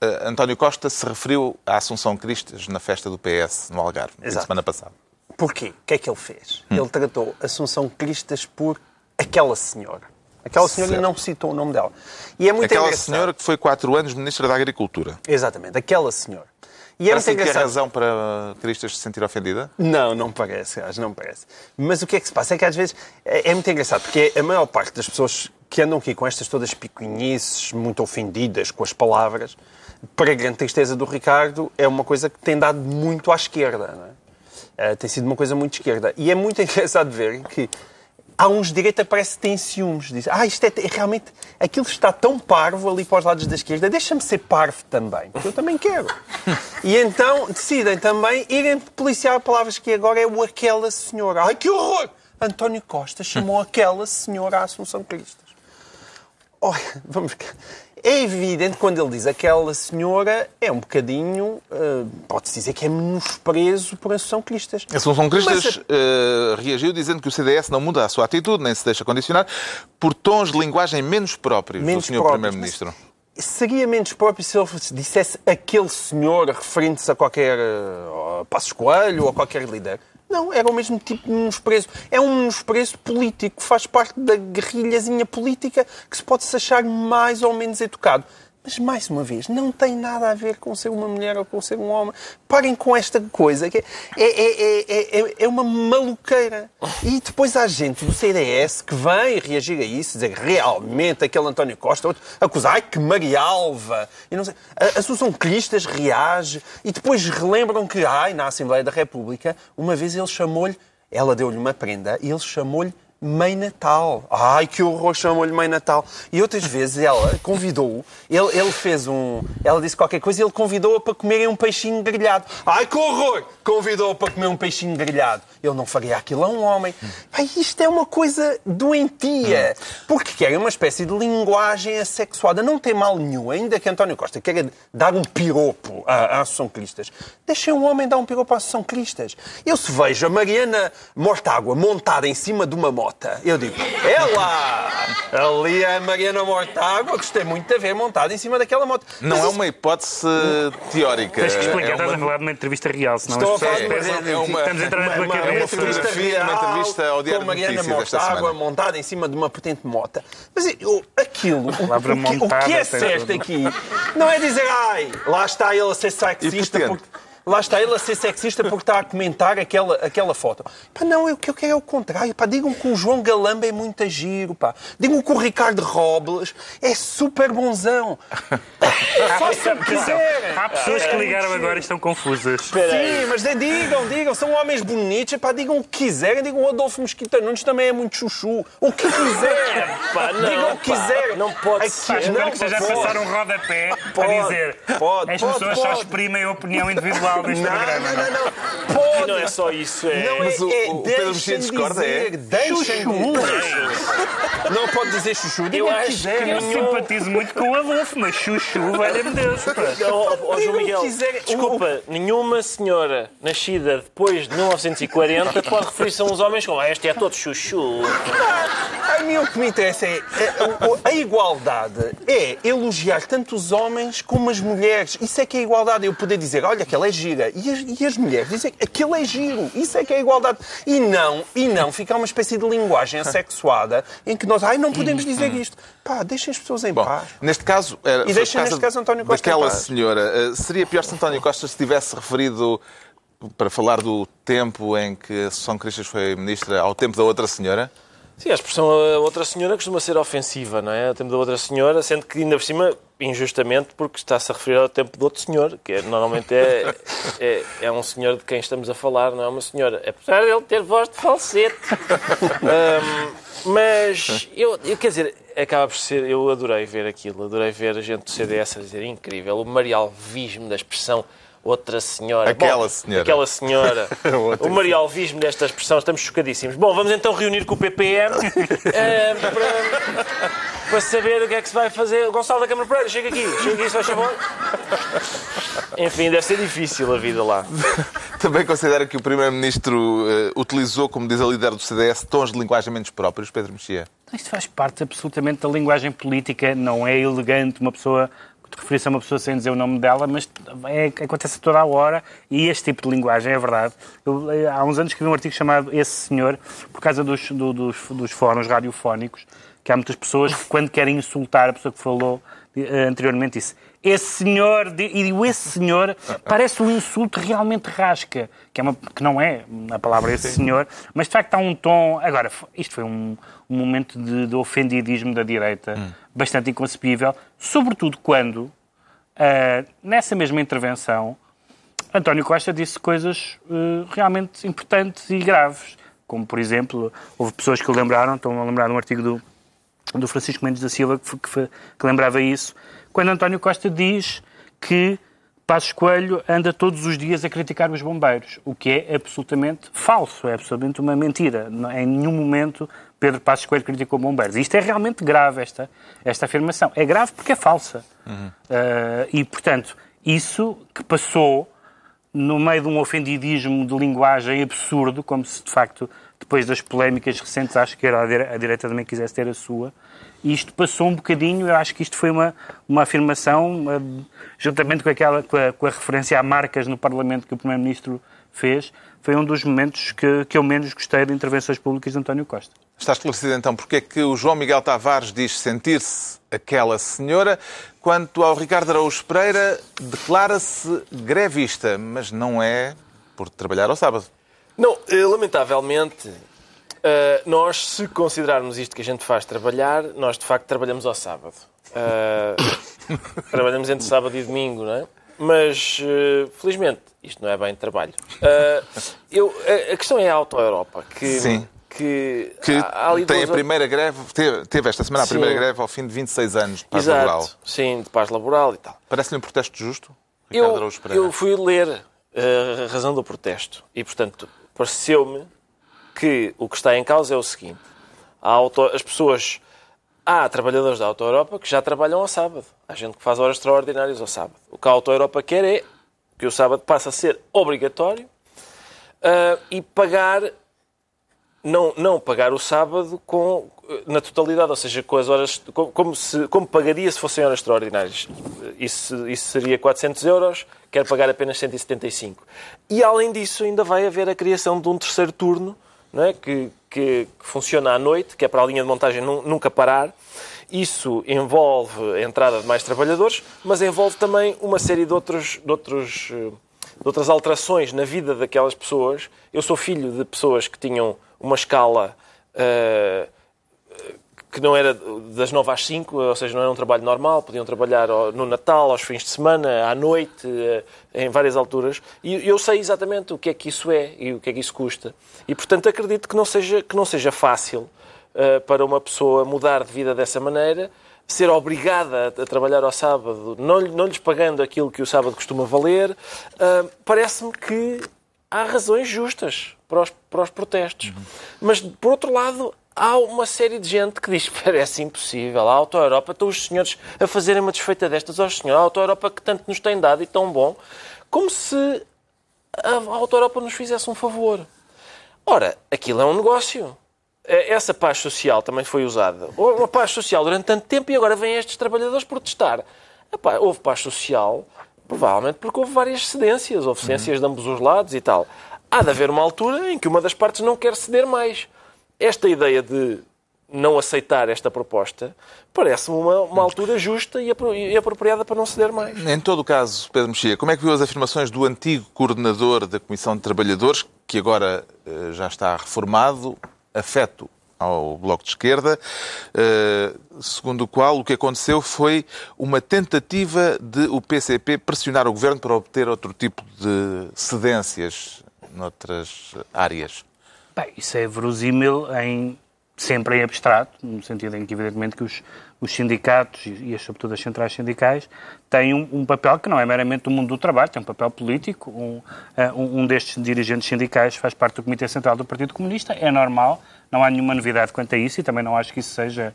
eh, António Costa se referiu à Assunção Cristas na festa do PS no Algarve, na semana passada. Porquê? O que é que ele fez? Hum. Ele tratou Assunção Cristas por aquela senhora. Aquela senhora Certo. não citou o nome dela. E é muito Aquela engraçado. senhora que foi quatro anos Ministra da Agricultura. Exatamente, aquela senhora. E é muito Parece que é engraçado. razão para Cristas se sentir ofendida? Não, não parece, acho, não parece. Mas o que é que se passa? É que às vezes é, é muito engraçado, porque a maior parte das pessoas que andam aqui com estas todas picuinhices, muito ofendidas com as palavras, para a grande tristeza do Ricardo, é uma coisa que tem dado muito à esquerda. Não é? Eh, tem sido uma coisa muito esquerda. E é muito engraçado ver que há uns de direita parece que têm ciúmes. Dizem, ah, isto é, é realmente... Aquilo está tão parvo ali para os lados da esquerda. Deixa-me ser parvo também, porque eu também quero. e então decidem também irem policiar palavras que agora é o aquela senhora. Ai, que horror! António Costa chamou aquela senhora à Assunção Cristas. Olha, vamos. É evidente quando ele diz aquela senhora, é um bocadinho, eh, pode-se dizer que é menosprezo por Assunção Cristas. Assunção Cristas Mas, eh, reagiu dizendo que o CDS não muda a sua atitude, nem se deixa condicionar, por tons de linguagem menos próprios menos do Sr. Primeiro-Ministro. Seria menos próprio se ele dissesse aquele senhor referindo-se a qualquer uh, Passos Coelho ou a qualquer líder. Não, era o mesmo tipo de menosprezo. É um menosprezo político, faz parte da guerrilhazinha política que se pode-se achar mais ou menos educado. Mas, mais uma vez, não tem nada a ver com ser uma mulher ou com ser um homem. Parem com esta coisa, que é, é, é, é, é- é uma maluqueira. E depois há gente do CDS que vem reagir a isso, dizer realmente aquele António Costa, outro, acusar, ai que e não sei. A, a Cristas reage e depois relembram que, ai, na Assembleia da República, uma vez ele chamou-lhe, ela deu-lhe uma prenda e ele chamou-lhe Mãe Natal. Ai, que horror, chamam-lhe Mãe Natal. E outras vezes ela convidou-o, ele, ele fez um. Ela disse qualquer coisa e ele convidou-a para comerem um peixinho grelhado. Ai, que horror! Convidou-a para comer um peixinho grelhado. Ele não faria aquilo a um homem. Ai, isto é uma coisa doentia. Porque querem uma espécie de linguagem assexuada. Não tem mal nenhum, ainda que António Costa queira dar um piropo à, à Associação Cristas. Deixem um homem dar um piropo à Associação Cristas. Eu se vejo a Mariana Mortágua montada em cima de uma mota, eu digo, é lá! Ali é a Mariana Mortágua, gostei muito de ver montada em cima daquela moto. Não Mas é isso- uma hipótese teórica. Tens que explicar, é estás a uma... falar de uma entrevista real, senão Estou a as pessoas uma- pensam- é uma- estamos a entrar na tua uma, uma cabeça. entrevista fotografia, uma real entrevista ao Diário com de Notícias Mortágua montada em cima de uma potente mota. Mas eu, aquilo, o, o que, o que é certo aqui não é dizer, ai, lá está ele a ser sexista porque... Lá está ele a ser sexista porque está a comentar aquela, aquela foto. Pá, não, eu- o que eu quero é o contrário. Pá, digam que o João Galamba é muito giro. Pá. Digam que o Ricardo Robles é super bonzão. Façam o que quiserem. Há pessoas que ligaram agora e estão confusas. Sim, mas de- digam, digam, são homens bonitos, epá, digam o que quiserem, digam o Adolfo Mesquita Nunes também é muito chuchu. O que quiserem, Pá, digam o que pá, quiserem. não pode ser. Espero não, que seja a pode. passar um rodapé Pode, dizer pode, as pessoas só exprimem a opinião individual neste Não, programa. não, não, não. E Pode. não é só isso, é... Não é, Mas o- é, o Pedro Mexia discorda, é? dizer, deixem dizer. Não pode dizer chuchu, digam Eu acho que. Eu simpatizo muito com o Adolfo, mas chuchu, valha-me Deus. pá. Ó, Digam João Miguel, quiserem. desculpa, nenhuma senhora nascida depois de 1940 pode referir-se a uns homens como "Ah, este é todo chuchu. A mim o que me interessa é é, o- a igualdade é elogiar tanto os homens como as mulheres. Isso é que é igualdade. Eu poder dizer, olha, aquela é gira. E as, e as mulheres dizem, aquilo é giro. Isso é que é igualdade. E não, e não ficar uma espécie de linguagem assexuada em que nós, ai, não podemos dizer isto. Pá, deixem as pessoas em Bom, paz. neste caso, era, foi deixem, por causa neste caso, António Costa daquela paz. senhora. Eh, Seria pior se António Costa se tivesse referido, para falar do tempo em que a Associação Cristas foi ministra, ao tempo da outra senhora? Sim, a expressão a outra senhora costuma ser ofensiva, não é? O tempo da outra senhora, sendo que ainda por cima, injustamente, porque está-se a referir ao tempo do outro senhor, que é- normalmente é, é, é um senhor de quem estamos a falar, não é uma senhora. Apesar de ele ter voz de falsete. Ahm, mas, eu, eu, quer dizer, acaba por ser. Eu adorei ver aquilo, adorei ver a gente do CDS a dizer incrível, o marialvismo da expressão. Outra senhora. Aquela senhora. Aquela senhora. o marialvismo desta expressão, estamos chocadíssimos. Bom, vamos então reunir com o PPM eh, para, para saber o que é que se vai fazer. Gonçalo da Câmara Pereira, chega aqui, chega aqui, se faz favor. Enfim, deve ser difícil a vida lá. Também considera que o Primeiro-Ministro eh, utilizou, como diz a líder do CDS, tons de linguagem menos próprios, Pedro Mexia? Isto faz parte absolutamente da linguagem política, não é elegante uma pessoa referir-se a uma pessoa sem dizer o nome dela, mas é, acontece toda a hora e este tipo de linguagem é verdade. Eu, eh, há uns anos escrevi um artigo chamado Esse Senhor, por causa dos, do- dos, dos fóruns radiofónicos, que há muitas pessoas que quando querem insultar a pessoa que falou eh, anteriormente disse esse senhor, e digo esse senhor, parece um insulto realmente rasca, que, é uma, que não é a palavra esse senhor, mas de facto há um tom. Agora, isto foi um, um momento de, de ofendidismo da direita bastante inconcebível, sobretudo quando, ah, nessa mesma intervenção, António Costa disse coisas eh, realmente importantes e graves. Como, por exemplo, houve pessoas que o lembraram, estão a lembrar de um artigo do, do Francisco Mendes da Silva que, que que lembrava isso, quando António Costa diz que Passos Coelho anda todos os dias a criticar os bombeiros, o que é absolutamente falso, é absolutamente uma mentira. Em nenhum momento Pedro Passos Coelho criticou bombeiros. Isto é realmente grave, esta, esta afirmação. É grave porque é falsa. Eh, e, portanto, isso que passou no meio de um ofendidismo de linguagem absurdo, como se de facto, depois das polémicas recentes à esquerda, a dire- a direita também quisesse ter a sua, e isto passou um bocadinho, eu acho que isto foi uma, uma afirmação, juntamente com, aquela, com, a, com a referência a marcas no Parlamento que o Primeiro-Ministro fez, foi um dos momentos que, que eu menos gostei de intervenções públicas de António Costa. Está esclarecido então porque é que o João Miguel Tavares diz sentir-se aquela senhora, quanto ao Ricardo Araújo Pereira declara-se grevista, mas não é por trabalhar ao sábado. Não, eh, lamentavelmente, eh, nós, se considerarmos isto que a gente faz trabalhar, nós de facto trabalhamos ao sábado. Eh, trabalhamos entre sábado e domingo, não é? Mas, eh, felizmente, isto não é bem trabalho. Eu, a, a questão é a Auto-Europa, que, Sim. que, Que há- há tem a primeira greve, teve, teve esta semana a primeira greve ao fim de 26 anos de paz Exato, laboral. sim, de paz laboral e tal. Parece-lhe um protesto justo? Ricardo Eu, eu fui ler eh, a razão do protesto e, portanto, pareceu-me que o que está em causa é o seguinte. Auto- as pessoas... Há trabalhadores da Auto Europa que já trabalham ao sábado. Há gente que faz horas extraordinárias ao sábado. O que a Auto Europa quer é que o sábado passe a ser obrigatório ah, e pagar não, não pagar o sábado com, na totalidade, ou seja, com as horas, como, como se, como pagaria se fossem horas extraordinárias. Isso, isso seria 400 euros, quer pagar apenas 175. E além disso, ainda vai haver a criação de um terceiro turno, é? que, que, que funciona à noite, que é para a linha de montagem nu- nunca parar. Isso envolve a entrada de mais trabalhadores, mas envolve também uma série de outros, de outros eh, de outras alterações na vida daquelas pessoas. Eu sou filho de pessoas que tinham uma escala eh, que não era das 9 às 5, ou seja, não era um trabalho normal, podiam trabalhar no Natal, aos fins de semana, à noite, eh, em várias alturas. E eu sei exatamente o que é que isso é e o que é que isso custa. E, portanto, acredito que não seja, que não seja fácil eh, para uma pessoa mudar de vida dessa maneira, ser obrigada a, trabalhar ao sábado, não, não lhes pagando aquilo que o sábado costuma valer. Ah, Parece-me que há razões justas para os, para os protestos. Mas, por outro lado, há uma série de gente que diz parece impossível. A Auto Europa, estão os senhores a fazerem uma desfeita destas aos senhores. A Auto Europa que tanto nos tem dado e tão bom, como se a Auto Europa nos fizesse um favor. Ora, aquilo é um negócio. Eh, Essa paz social também foi usada. Houve uma paz social durante tanto tempo e agora vêm estes trabalhadores protestar. Epá, houve paz social, provavelmente porque houve várias cedências. Houve cedências de ambos os lados e tal. Há de haver uma altura em que uma das partes não quer ceder mais. Esta ideia de não aceitar esta proposta parece-me uma, uma altura justa e apro- e apropriada para não ceder mais. Em todo o caso, Pedro Mexia, como é que viu as afirmações do antigo coordenador da Comissão de Trabalhadores, que agora eh, já está reformado, afeto ao Bloco de Esquerda, eh, segundo o qual o que aconteceu foi uma tentativa de o PCP pressionar o Governo para obter outro tipo de cedências noutras áreas? Bem, isso é verosímil em, sempre em abstrato, no sentido em que, evidentemente, que os, os sindicatos e, e, sobretudo, as centrais sindicais têm um, um papel que não é meramente do mundo do trabalho, tem um papel político. Eh, um, um destes dirigentes sindicais faz parte do Comitê Central do Partido Comunista, é normal, não há nenhuma novidade quanto a isso e também não acho que isso seja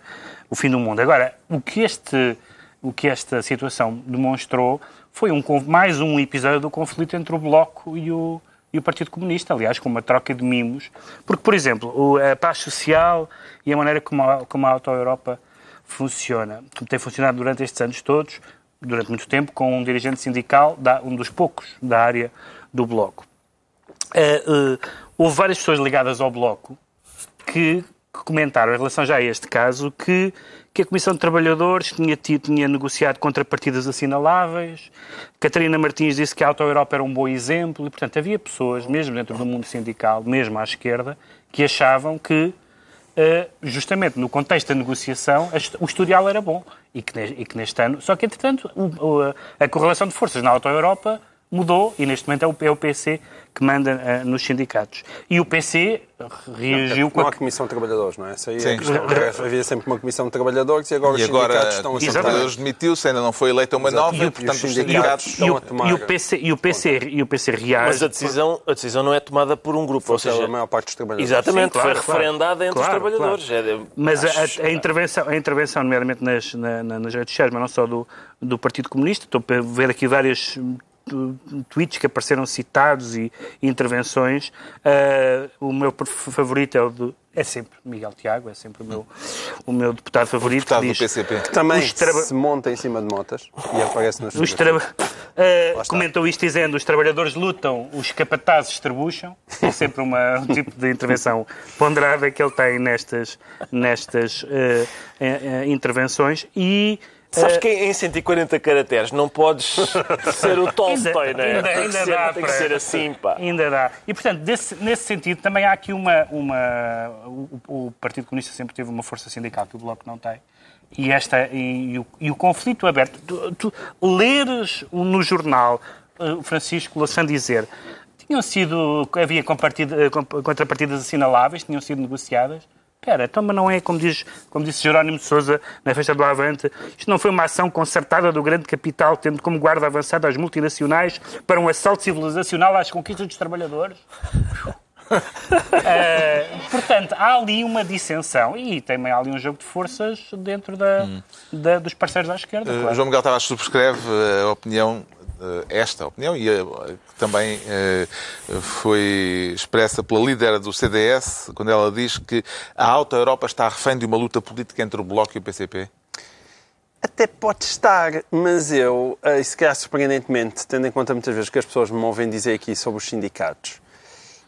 o fim do mundo. Agora, o que, este, o que esta situação demonstrou foi um, mais um episódio do conflito entre o Bloco e o, e o Partido Comunista, aliás, com uma troca de mimos. Porque, por exemplo, a paz social e a maneira como a, como a Auto-Europa funciona, como tem funcionado durante estes anos todos, durante muito tempo, com um dirigente sindical, um dos poucos da área do Bloco. Eh, eh, houve várias pessoas ligadas ao Bloco que comentaram, em relação já a este caso, que, que a Comissão de Trabalhadores tinha, tido, tinha negociado contrapartidas assinaláveis. Catarina Martins disse que a Auto Europa era um bom exemplo. E, portanto, havia pessoas, mesmo dentro do mundo sindical, mesmo à esquerda, que achavam que, eh, justamente no contexto da negociação, o historial era bom. E que, ne- que neste ano. Só que, entretanto, a correlação de forças na Auto Europa mudou e neste momento é o, é o PC que manda eh, nos sindicatos. E o PC reagiu com Não a há comissão de trabalhadores, não é? Essa aí é Sim. a questão. Havia sempre uma comissão de trabalhadores e agora E os agora sindicatos a estão a Comissão de sentar. Trabalhadores demitiu-se, ainda não foi eleita uma nova, E o- e, portanto, os os sindicatos estão e o, a tomar- e o PC, e o PC, e o PC reage. Mas a decisão, a decisão não é tomada por um grupo, ou seja, maior parte dos trabalhadores. exatamente, Sim, claro, foi claro. referendada entre Claro, os trabalhadores. É, Mas a, acho- a- a intervenção, a intervenção, nomeadamente nas, na- na- nas redes sociais, mas não só do, do Partido Comunista, estou a ver aqui tu- tweets que apareceram citados e, intervenções. Ah, o meu favorito é o do. É sempre Miguel Tiago, é sempre o meu, o meu deputado favorito. Deputado que do diz, PCP. Também Os traba- se monta em cima de motas e aparece nas Os traba- Ah, comentou isto dizendo os trabalhadores lutam, os capatazes estrebucham. É sempre uma, um tipo de intervenção ponderada que ele tem nestas, nestas eh, eh, intervenções. E Sabes ah, que em 140 caracteres não podes ser o Tolstói, não é? Ainda- tem que, ainda ser, dá tem que ser assim, pá. Ainda dá. E, portanto, desse- nesse sentido, também há aqui uma. uma o, o Partido Comunista sempre teve uma força sindical que o Bloco não tem. E, esta, e, e o, e o conflito aberto. Tu, tu leres no jornal eh, o Francisco Louçã dizer. tinham sido, havia comp- contrapartidas assinaláveis, tinham sido negociadas. Espera, então, mas não é como, diz, como disse Jerónimo de Sousa na festa do Avante, isto não foi uma ação concertada do grande capital, tendo como guarda avançada as multinacionais para um assalto civilizacional às conquistas dos trabalhadores? Eh, portanto, há ali uma dissensão e também há ali um jogo de forças dentro da, da- dos parceiros à esquerda. Uh, claro. João Miguel Tavares subscreve uh, a opinião, uh, esta opinião, e que também uh, foi expressa pela líder do CDS, quando ela diz que a Alta Europa está refém de uma luta política entre o Bloco e o PCP. Até pode estar, mas eu, eh, e se calhar surpreendentemente, tendo em conta muitas vezes que as pessoas me ouvem dizer aqui sobre os sindicatos,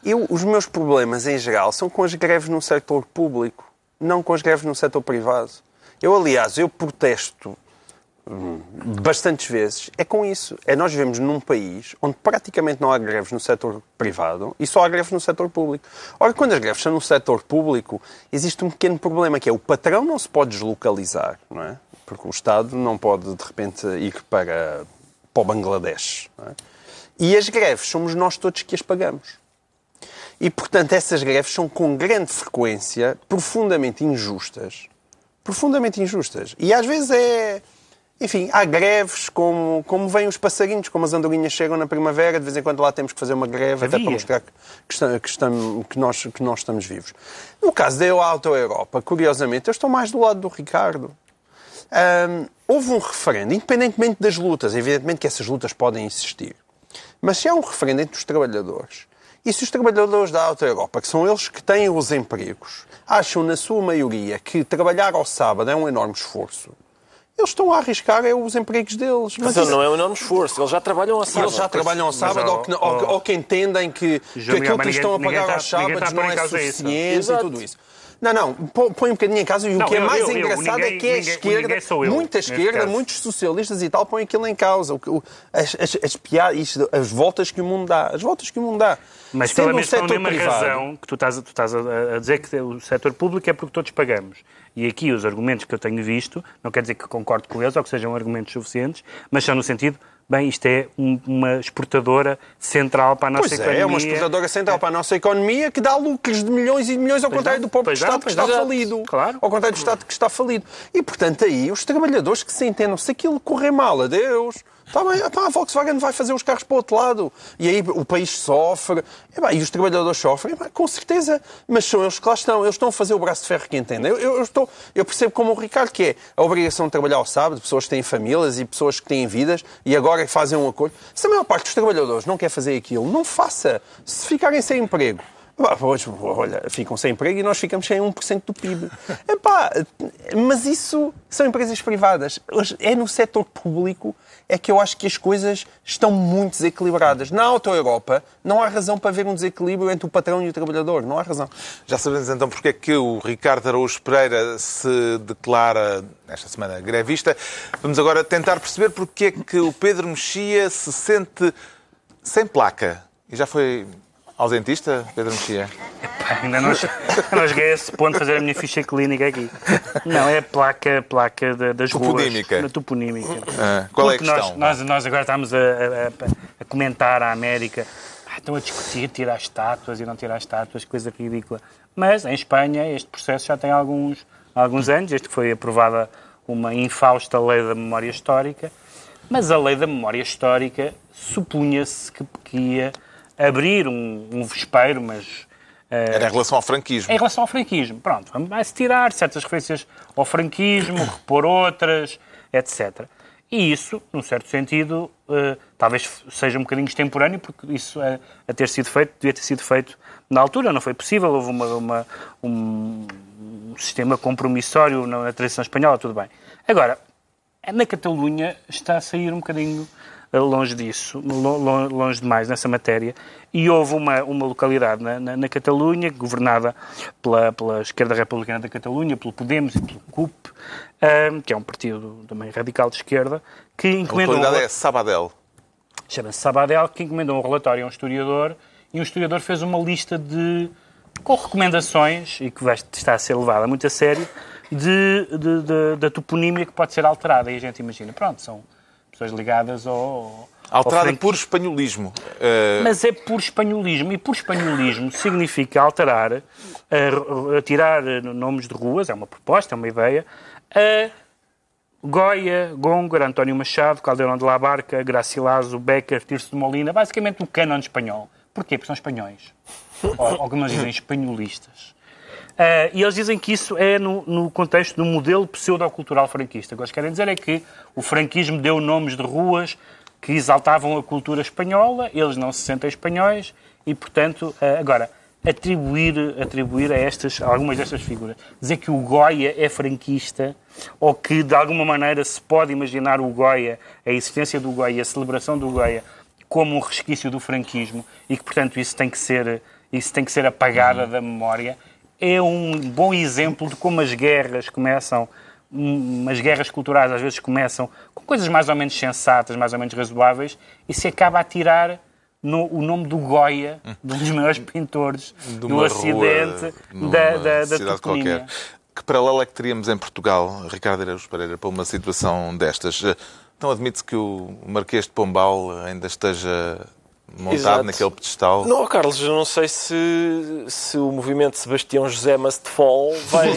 eu, os meus problemas em geral são com as greves no setor público, não com as greves no setor privado. Eu, aliás, eu protesto bastantes vezes, é com isso. É nós vivemos num país onde praticamente não há greves no setor privado e só há greves no setor público. Ora, quando as greves são no setor público, existe um pequeno problema que é o patrão não se pode deslocalizar, não é? Porque o Estado não pode, de repente, ir para, para o Bangladesh. é? E as greves somos nós todos que as pagamos. E, portanto, essas greves são com grande frequência profundamente injustas. Profundamente injustas. E às vezes é. Enfim, há greves como, como vêm os passarinhos, como as andorinhas chegam na primavera, de vez em quando lá temos que fazer uma greve, até Havia. para mostrar que, que, que estamos, que, nós, que nós estamos vivos. No caso da Alta Europa, curiosamente, eu estou mais do lado do Ricardo. Hum, houve um referendo, independentemente das lutas, evidentemente que essas lutas podem existir, mas se há um referendo entre os trabalhadores, e se os trabalhadores da Alta Europa, que são eles que têm os empregos, acham na sua maioria que trabalhar ao sábado é um enorme esforço, eles estão a arriscar é os empregos deles. Mas isso- não é um enorme esforço. Eles já trabalham a sábado. eles já trabalham ao sábado ou, que, ou, ou que entendem que, que aquilo que estão a pagar aos sábados a pôr não é suficiente e tudo isso. Não, não, põe um bocadinho em casa e o Não, que é eu- mais eu- eu, engraçado ninguém- é que é a esquerda, ninguém muita esquerda, caso. muitos socialistas e tal, põem aquilo em causa. O as, as, as piadas, as voltas que o mundo dá. As voltas que o mundo dá. Mas Sendo pela mesma, mesma privado- razão que tu estás, a- tu estás a, a dizer que o setor público é porque todos pagamos. E aqui os argumentos que eu tenho visto, não quer dizer que concordo com eles ou que sejam argumentos suficientes, mas são no sentido, bem, isto é um- uma exportadora central para a nossa Pois economia. é, é uma exportadora central para a nossa economia que dá lucros de milhões e de milhões ao Pois contrário do próprio Estado que está falido. Claro. Ao contrário do Estado que está falido. E, portanto, aí os trabalhadores que se entendam, se aquilo correr mal, adeus. Está bem, epá, a Volkswagen vai fazer os carros para o outro lado. E aí o país sofre. Epá, e os trabalhadores sofrem, epá, com certeza. Mas são eles que lá estão. Eles estão a fazer o braço de ferro que entendem. Eu, eu- estou, eu percebo como o Ricardo que é a obrigação de trabalhar ao sábado, pessoas que têm famílias e pessoas que têm vidas e agora fazem um acordo. Se a maior parte dos trabalhadores não quer fazer aquilo, não faça. Se ficarem sem emprego, pois, olha, ficam sem emprego e nós ficamos sem 1% do PIB. Epá, mas isso são empresas privadas. Hoje, É no setor público é que eu acho que as coisas estão muito desequilibradas. Na Auto Europa não há razão para haver um desequilíbrio entre o patrão e o trabalhador. Não há razão. Já sabemos então porque é que o Ricardo Araújo Pereira se declara esta semana grevista. Vamos agora tentar perceber porque é que o Pedro Mexia se sente sem placa. E já foi ao dentista, Pedro Mexia? Ainda não, não cheguei a esse ponto de fazer a minha ficha clínica aqui. Não, é a placa, placa da- das Toponímica. ruas. Toponímica. Ah, qual é a Porque nós- questão? Nós, nós agora estamos a, a- a comentar a América. Ah, estão a discutir tirar estátuas e não tirar estátuas, coisa ridícula. Mas em Espanha este processo já tem alguns, alguns anos. Este foi aprovada uma infausta lei da memória histórica. Mas a lei da memória histórica supunha-se que, que ia abrir um, um vespeiro, mas eh, Era em relação ao franquismo. em relação ao franquismo. Pronto, vai-se tirar certas referências ao franquismo, repor outras, etc. E isso, num certo sentido, eh, talvez seja um bocadinho extemporâneo, porque isso a, ter sido feito, devia ter sido feito na altura, não foi possível, houve uma, uma- um, sistema compromissório na, tradição espanhola, tudo bem. Agora, na Catalunha está a sair um bocadinho longe disso, lo- lo- longe demais nessa matéria, e houve uma, uma localidade na, na, na Catalunha, governada pela, pela esquerda republicana da Catalunha, pelo Podemos e pelo CUP, eh, que é um partido também radical de esquerda, que A encomendou... localidade é Sabadell. chama-se Sabadell, que encomendou um relatório a um historiador e um historiador fez uma lista de com recomendações e que vai, está a ser levada muito a sério de, de- de- da toponímia que pode ser alterada. E a gente imagina, pronto, são pessoas ligadas ao, Alterada franqui- por espanholismo. Eh, Mas é por espanholismo. E por espanholismo significa alterar, a, a tirar nomes de ruas, é uma proposta, é uma ideia, a Goya, Góngora, António Machado, Caldeirão de la Barca, Gracilaso, Becker, Tirso de Molina, basicamente o canon espanhol. Porquê? Porque são espanhóis. Ou, eles dizem, espanholistas. Ah, e eles dizem que isso é no, no contexto do modelo pseudocultural franquista. O que eles querem dizer é que o franquismo deu nomes de ruas que exaltavam a cultura espanhola, eles não se sentem espanhóis e, portanto, ah, agora, atribuir, atribuir a, estas, a algumas destas figuras, dizer que o Goya é franquista ou que, de alguma maneira, se pode imaginar o Goya, a existência do Goya, a celebração do Goya, como um resquício do franquismo e que, portanto, isso tem que ser, isso tem que ser apagado da memória, é um bom exemplo de como as guerras começam, hum, as guerras culturais às vezes começam com coisas mais ou menos sensatas, mais ou menos razoáveis, e se acaba a tirar no- o nome do Goya, de um dos maiores pintores do Ocidente, rua, da, da, da cidade qualquer. Que paralelo é que teríamos em Portugal, Ricardo Araújo Pereira, para uma situação destas? Então admite-se que o Marquês de Pombal ainda esteja montado Exato. naquele pedestal? Não, Carlos, eu não sei se, se o movimento Sebastião José Mastefol vai,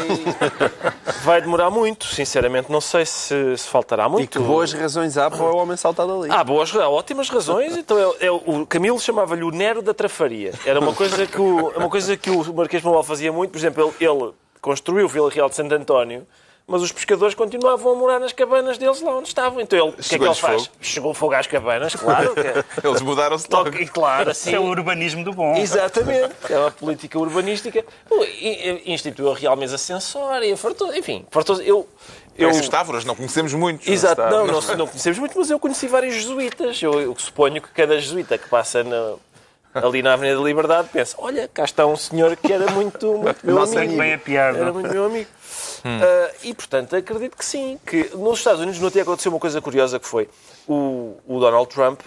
vai demorar muito. Sinceramente, não sei se, se faltará E muito. que boas razões há para o homem saltar dali. Há boas, há ótimas razões. Então, é, é o Camilo chamava-lhe o Nero da Trafaria. Era uma coisa que o, uma coisa que o Marquês de Pombal fazia muito. Por exemplo, ele, ele construiu Vila Real de Santo António, mas os pescadores continuavam a morar nas cabanas deles lá onde estavam. Então, ele, o que é que ele faz? fogo. Chegou fogo às cabanas, claro. que- Eles mudaram-se logo. E claro, assim. Isso é o urbanismo do bom. Exatamente. É uma política urbanística. Instituiu a Real Mesa Sensória, fartou, enfim, fartou eu, eu. Os Távoras, não conhecemos muitos. Exato, não, não, não conhecemos muito, mas eu conheci vários jesuítas. Eu, eu suponho que cada jesuíta que passa na- ali na Avenida da Liberdade pensa: olha, cá está um senhor que era muito, muito meu amigo. amigo. Bem a piada. Era muito meu amigo. Ah, e, portanto, acredito que sim. Que nos Estados Unidos no dia aconteceu uma coisa curiosa que foi o, o Donald Trump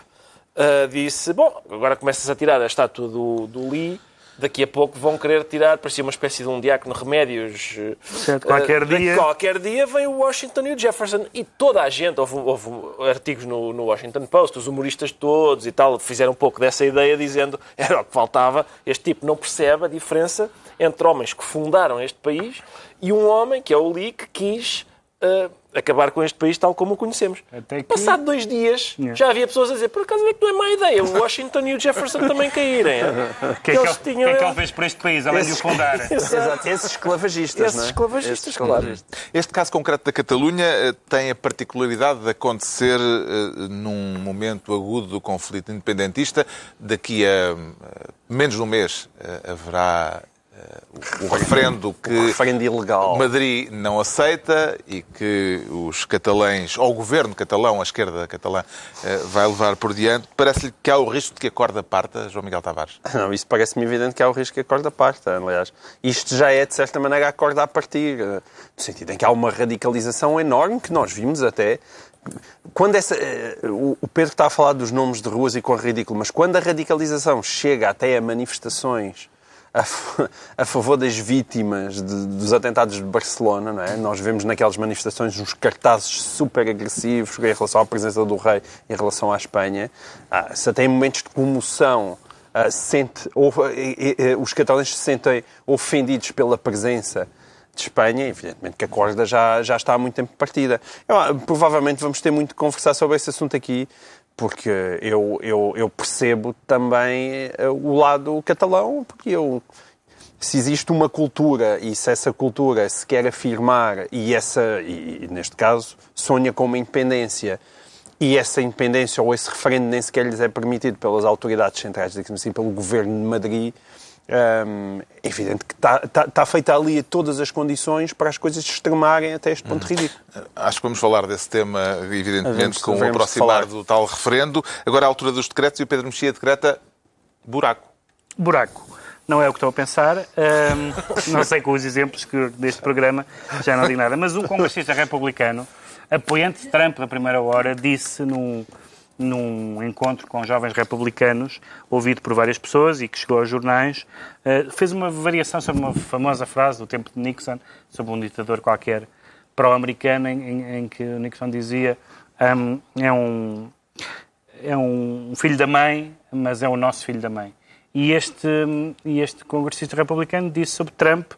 ah, disse, bom, agora começas a tirar a estátua do, do Lee, daqui a pouco vão querer tirar, parecia uma espécie de um diácono remédios. Certo, qualquer ah, de- dia. Qualquer dia vem o Washington e o Jefferson e toda a gente, houve, houve artigos no, no Washington Post, os humoristas todos e tal, fizeram um pouco dessa ideia dizendo era o que faltava, este tipo não percebe a diferença entre homens que fundaram este país e um homem, que é o Lee, que quis ah, acabar com este país tal como o conhecemos. Até que- Passado dois dias, Yeah. já havia pessoas a dizer, por acaso é que não é má ideia o Washington e o Jefferson também caírem. O que é que, Eles ele, tinham- que é que ele fez por este país, além de o fundar? Exato, esses esclavagistas, Esses não é? esclavagistas, Esses claro. esclavagistas. Este caso concreto da Catalunha eh, tem a particularidade de acontecer eh, num momento agudo do conflito independentista. Daqui a menos de um mês haverá eh, o referendo que referendo ilegal. Madrid não aceita e que os catalães, ou o governo catalão, a esquerda catalã, eh, vai levar por diante. Parece-lhe que há o risco de que a corda parta, João Miguel Tavares. Não, isso parece-me evidente que há o risco que a corda parta, aliás. Isto já é, de certa maneira, a corda a partir. eh, No sentido em que há uma radicalização enorme que nós vimos até. Quando essa, eh, o o Pedro está a falar dos nomes de ruas e com ridículo, mas quando a radicalização chega até a manifestações a, a favor das vítimas de- dos atentados de Barcelona, não é? Nós vemos naquelas manifestações uns cartazes super agressivos em relação à presença do rei, em relação à Espanha. Ah, se até em momentos de comoção ah, sente, ou, eh, eh, eh, os catalães se sentem ofendidos pela presença de Espanha, evidentemente que a corda já, já está há muito tempo partida. Eu, ah, provavelmente vamos ter muito que conversar sobre esse assunto aqui, porque eu, eu, eu percebo também eh, o lado catalão, porque eu se existe uma cultura e se essa cultura se quer afirmar e essa, e, neste caso, sonha com uma independência e essa independência ou esse referendo nem sequer lhes é permitido pelas autoridades centrais, digamos assim, pelo governo de Madrid, hum, é evidente que está, está, está feita ali todas as condições para as coisas se extremarem até este ponto ridículo. Acho que vamos falar desse tema, evidentemente, com o aproximar falar. do tal referendo. Agora, à altura dos decretos, e o Pedro Mexia decreta buraco. buraco. Não é o que estou a pensar. Não sei com os exemplos que deste programa já não digo nada. Mas um congressista republicano, apoiante de Trump da primeira hora, disse num, num encontro com jovens republicanos, ouvido por várias pessoas e que chegou aos jornais, eh, fez uma variação sobre uma famosa frase do tempo de Nixon, sobre um ditador qualquer pró-americano, em, em- que Nixon dizia ahm, é um é um filho da mãe, mas é o nosso filho da mãe. E este, este congressista republicano disse sobre Trump,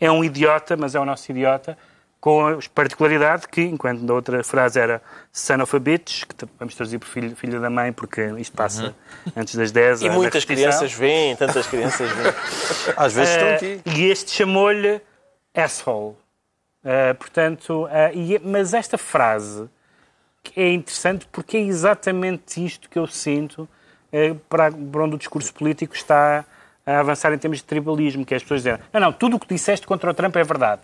é um idiota, mas é o nosso idiota, com a particularidade que, enquanto da outra frase era son of a bitch, que vamos traduzir por filho, filho da mãe, porque isto passa uhum. antes das 10 E muitas crianças vêm, tantas crianças vêm. Às vezes estão aqui. Uh, e este chamou-lhe asshole. Uh, portanto, uh, e, mas esta frase é interessante porque é exatamente isto que eu sinto para, para onde o discurso político está a avançar em termos de tribalismo, que é as pessoas dizem, não, não, tudo o que disseste contra o Trump é verdade.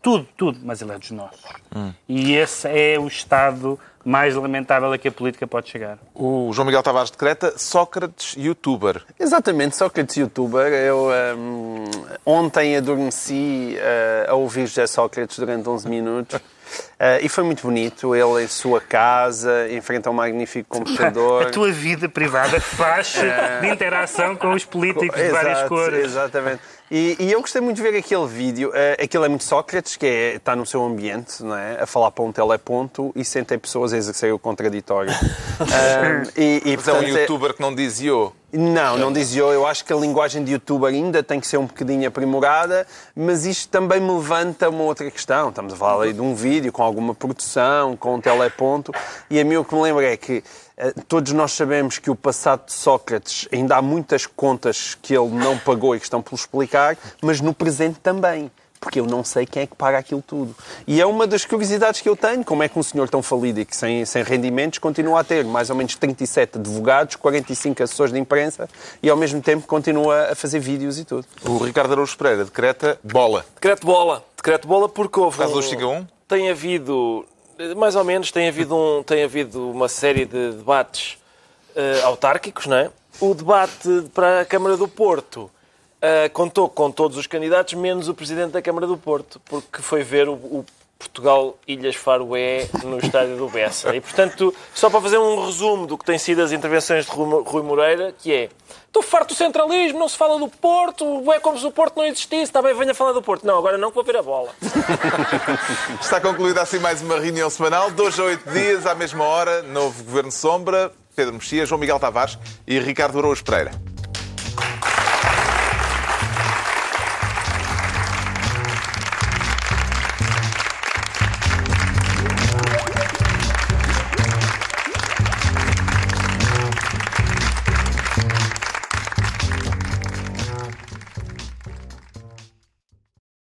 Tudo, tudo, mas ele é dos nossos. Hum. E esse é o estado mais lamentável a que a política pode chegar. O João Miguel Tavares decreta Sócrates youtuber. Exatamente, Sócrates youtuber. Eu um, ontem adormeci uh, a ouvir José Sócrates durante 11 minutos. Uh, e foi muito bonito, ele em sua casa, enfrenta um magnífico computador. A tua vida privada faz de interação com os políticos de várias cores. Exatamente. E, e, eu gostei muito de ver aquele vídeo. Uh, aquilo é muito Sócrates, que é, está no seu ambiente, não é? a falar para um teleponto e sentem pessoas a exercer o contraditório. uh, e, e, Mas portanto, é um youtuber que não diz eu. Não, não dizia eu. Eu acho que a linguagem de youtuber ainda tem que ser um bocadinho aprimorada, mas isto também me levanta uma outra questão. Estamos a falar aí de um vídeo com alguma produção, com um teleponto, e a mim o que me lembra é que eh, todos nós sabemos que o passado de Sócrates ainda há muitas contas que ele não pagou e que estão por explicar, mas no presente também porque eu não sei quem é que paga aquilo tudo. E é uma das curiosidades que eu tenho, como é que um senhor tão falido e que sem, sem rendimentos continua a ter mais ou menos 37 advogados, 45 assessores de imprensa e ao mesmo tempo continua a fazer vídeos e tudo. O Ricardo Araújo Pereira decreta bola. Decreto bola. Decreto bola porque houve Caso um... Um? Tem havido, mais ou menos, tem havido, um, tem havido uma série de debates uh, autárquicos, não é? O debate para a Câmara do Porto uh, contou com todos os candidatos, menos o Presidente da Câmara do Porto, porque foi ver o, o Portugal Ilhas Faroé no estádio do Bessa. E, portanto, só para fazer um resumo do que têm sido as intervenções de Rui Moreira, que é estou farto do centralismo, não se fala do Porto, é como se o Porto não existisse, está bem, venha falar do Porto. Não, agora não, que vou ver a bola. Está concluída assim mais uma reunião semanal, dois a oito dias, à mesma hora, novo Governo Sombra, Pedro Mexia, João Miguel Tavares e Ricardo Araújo Pereira.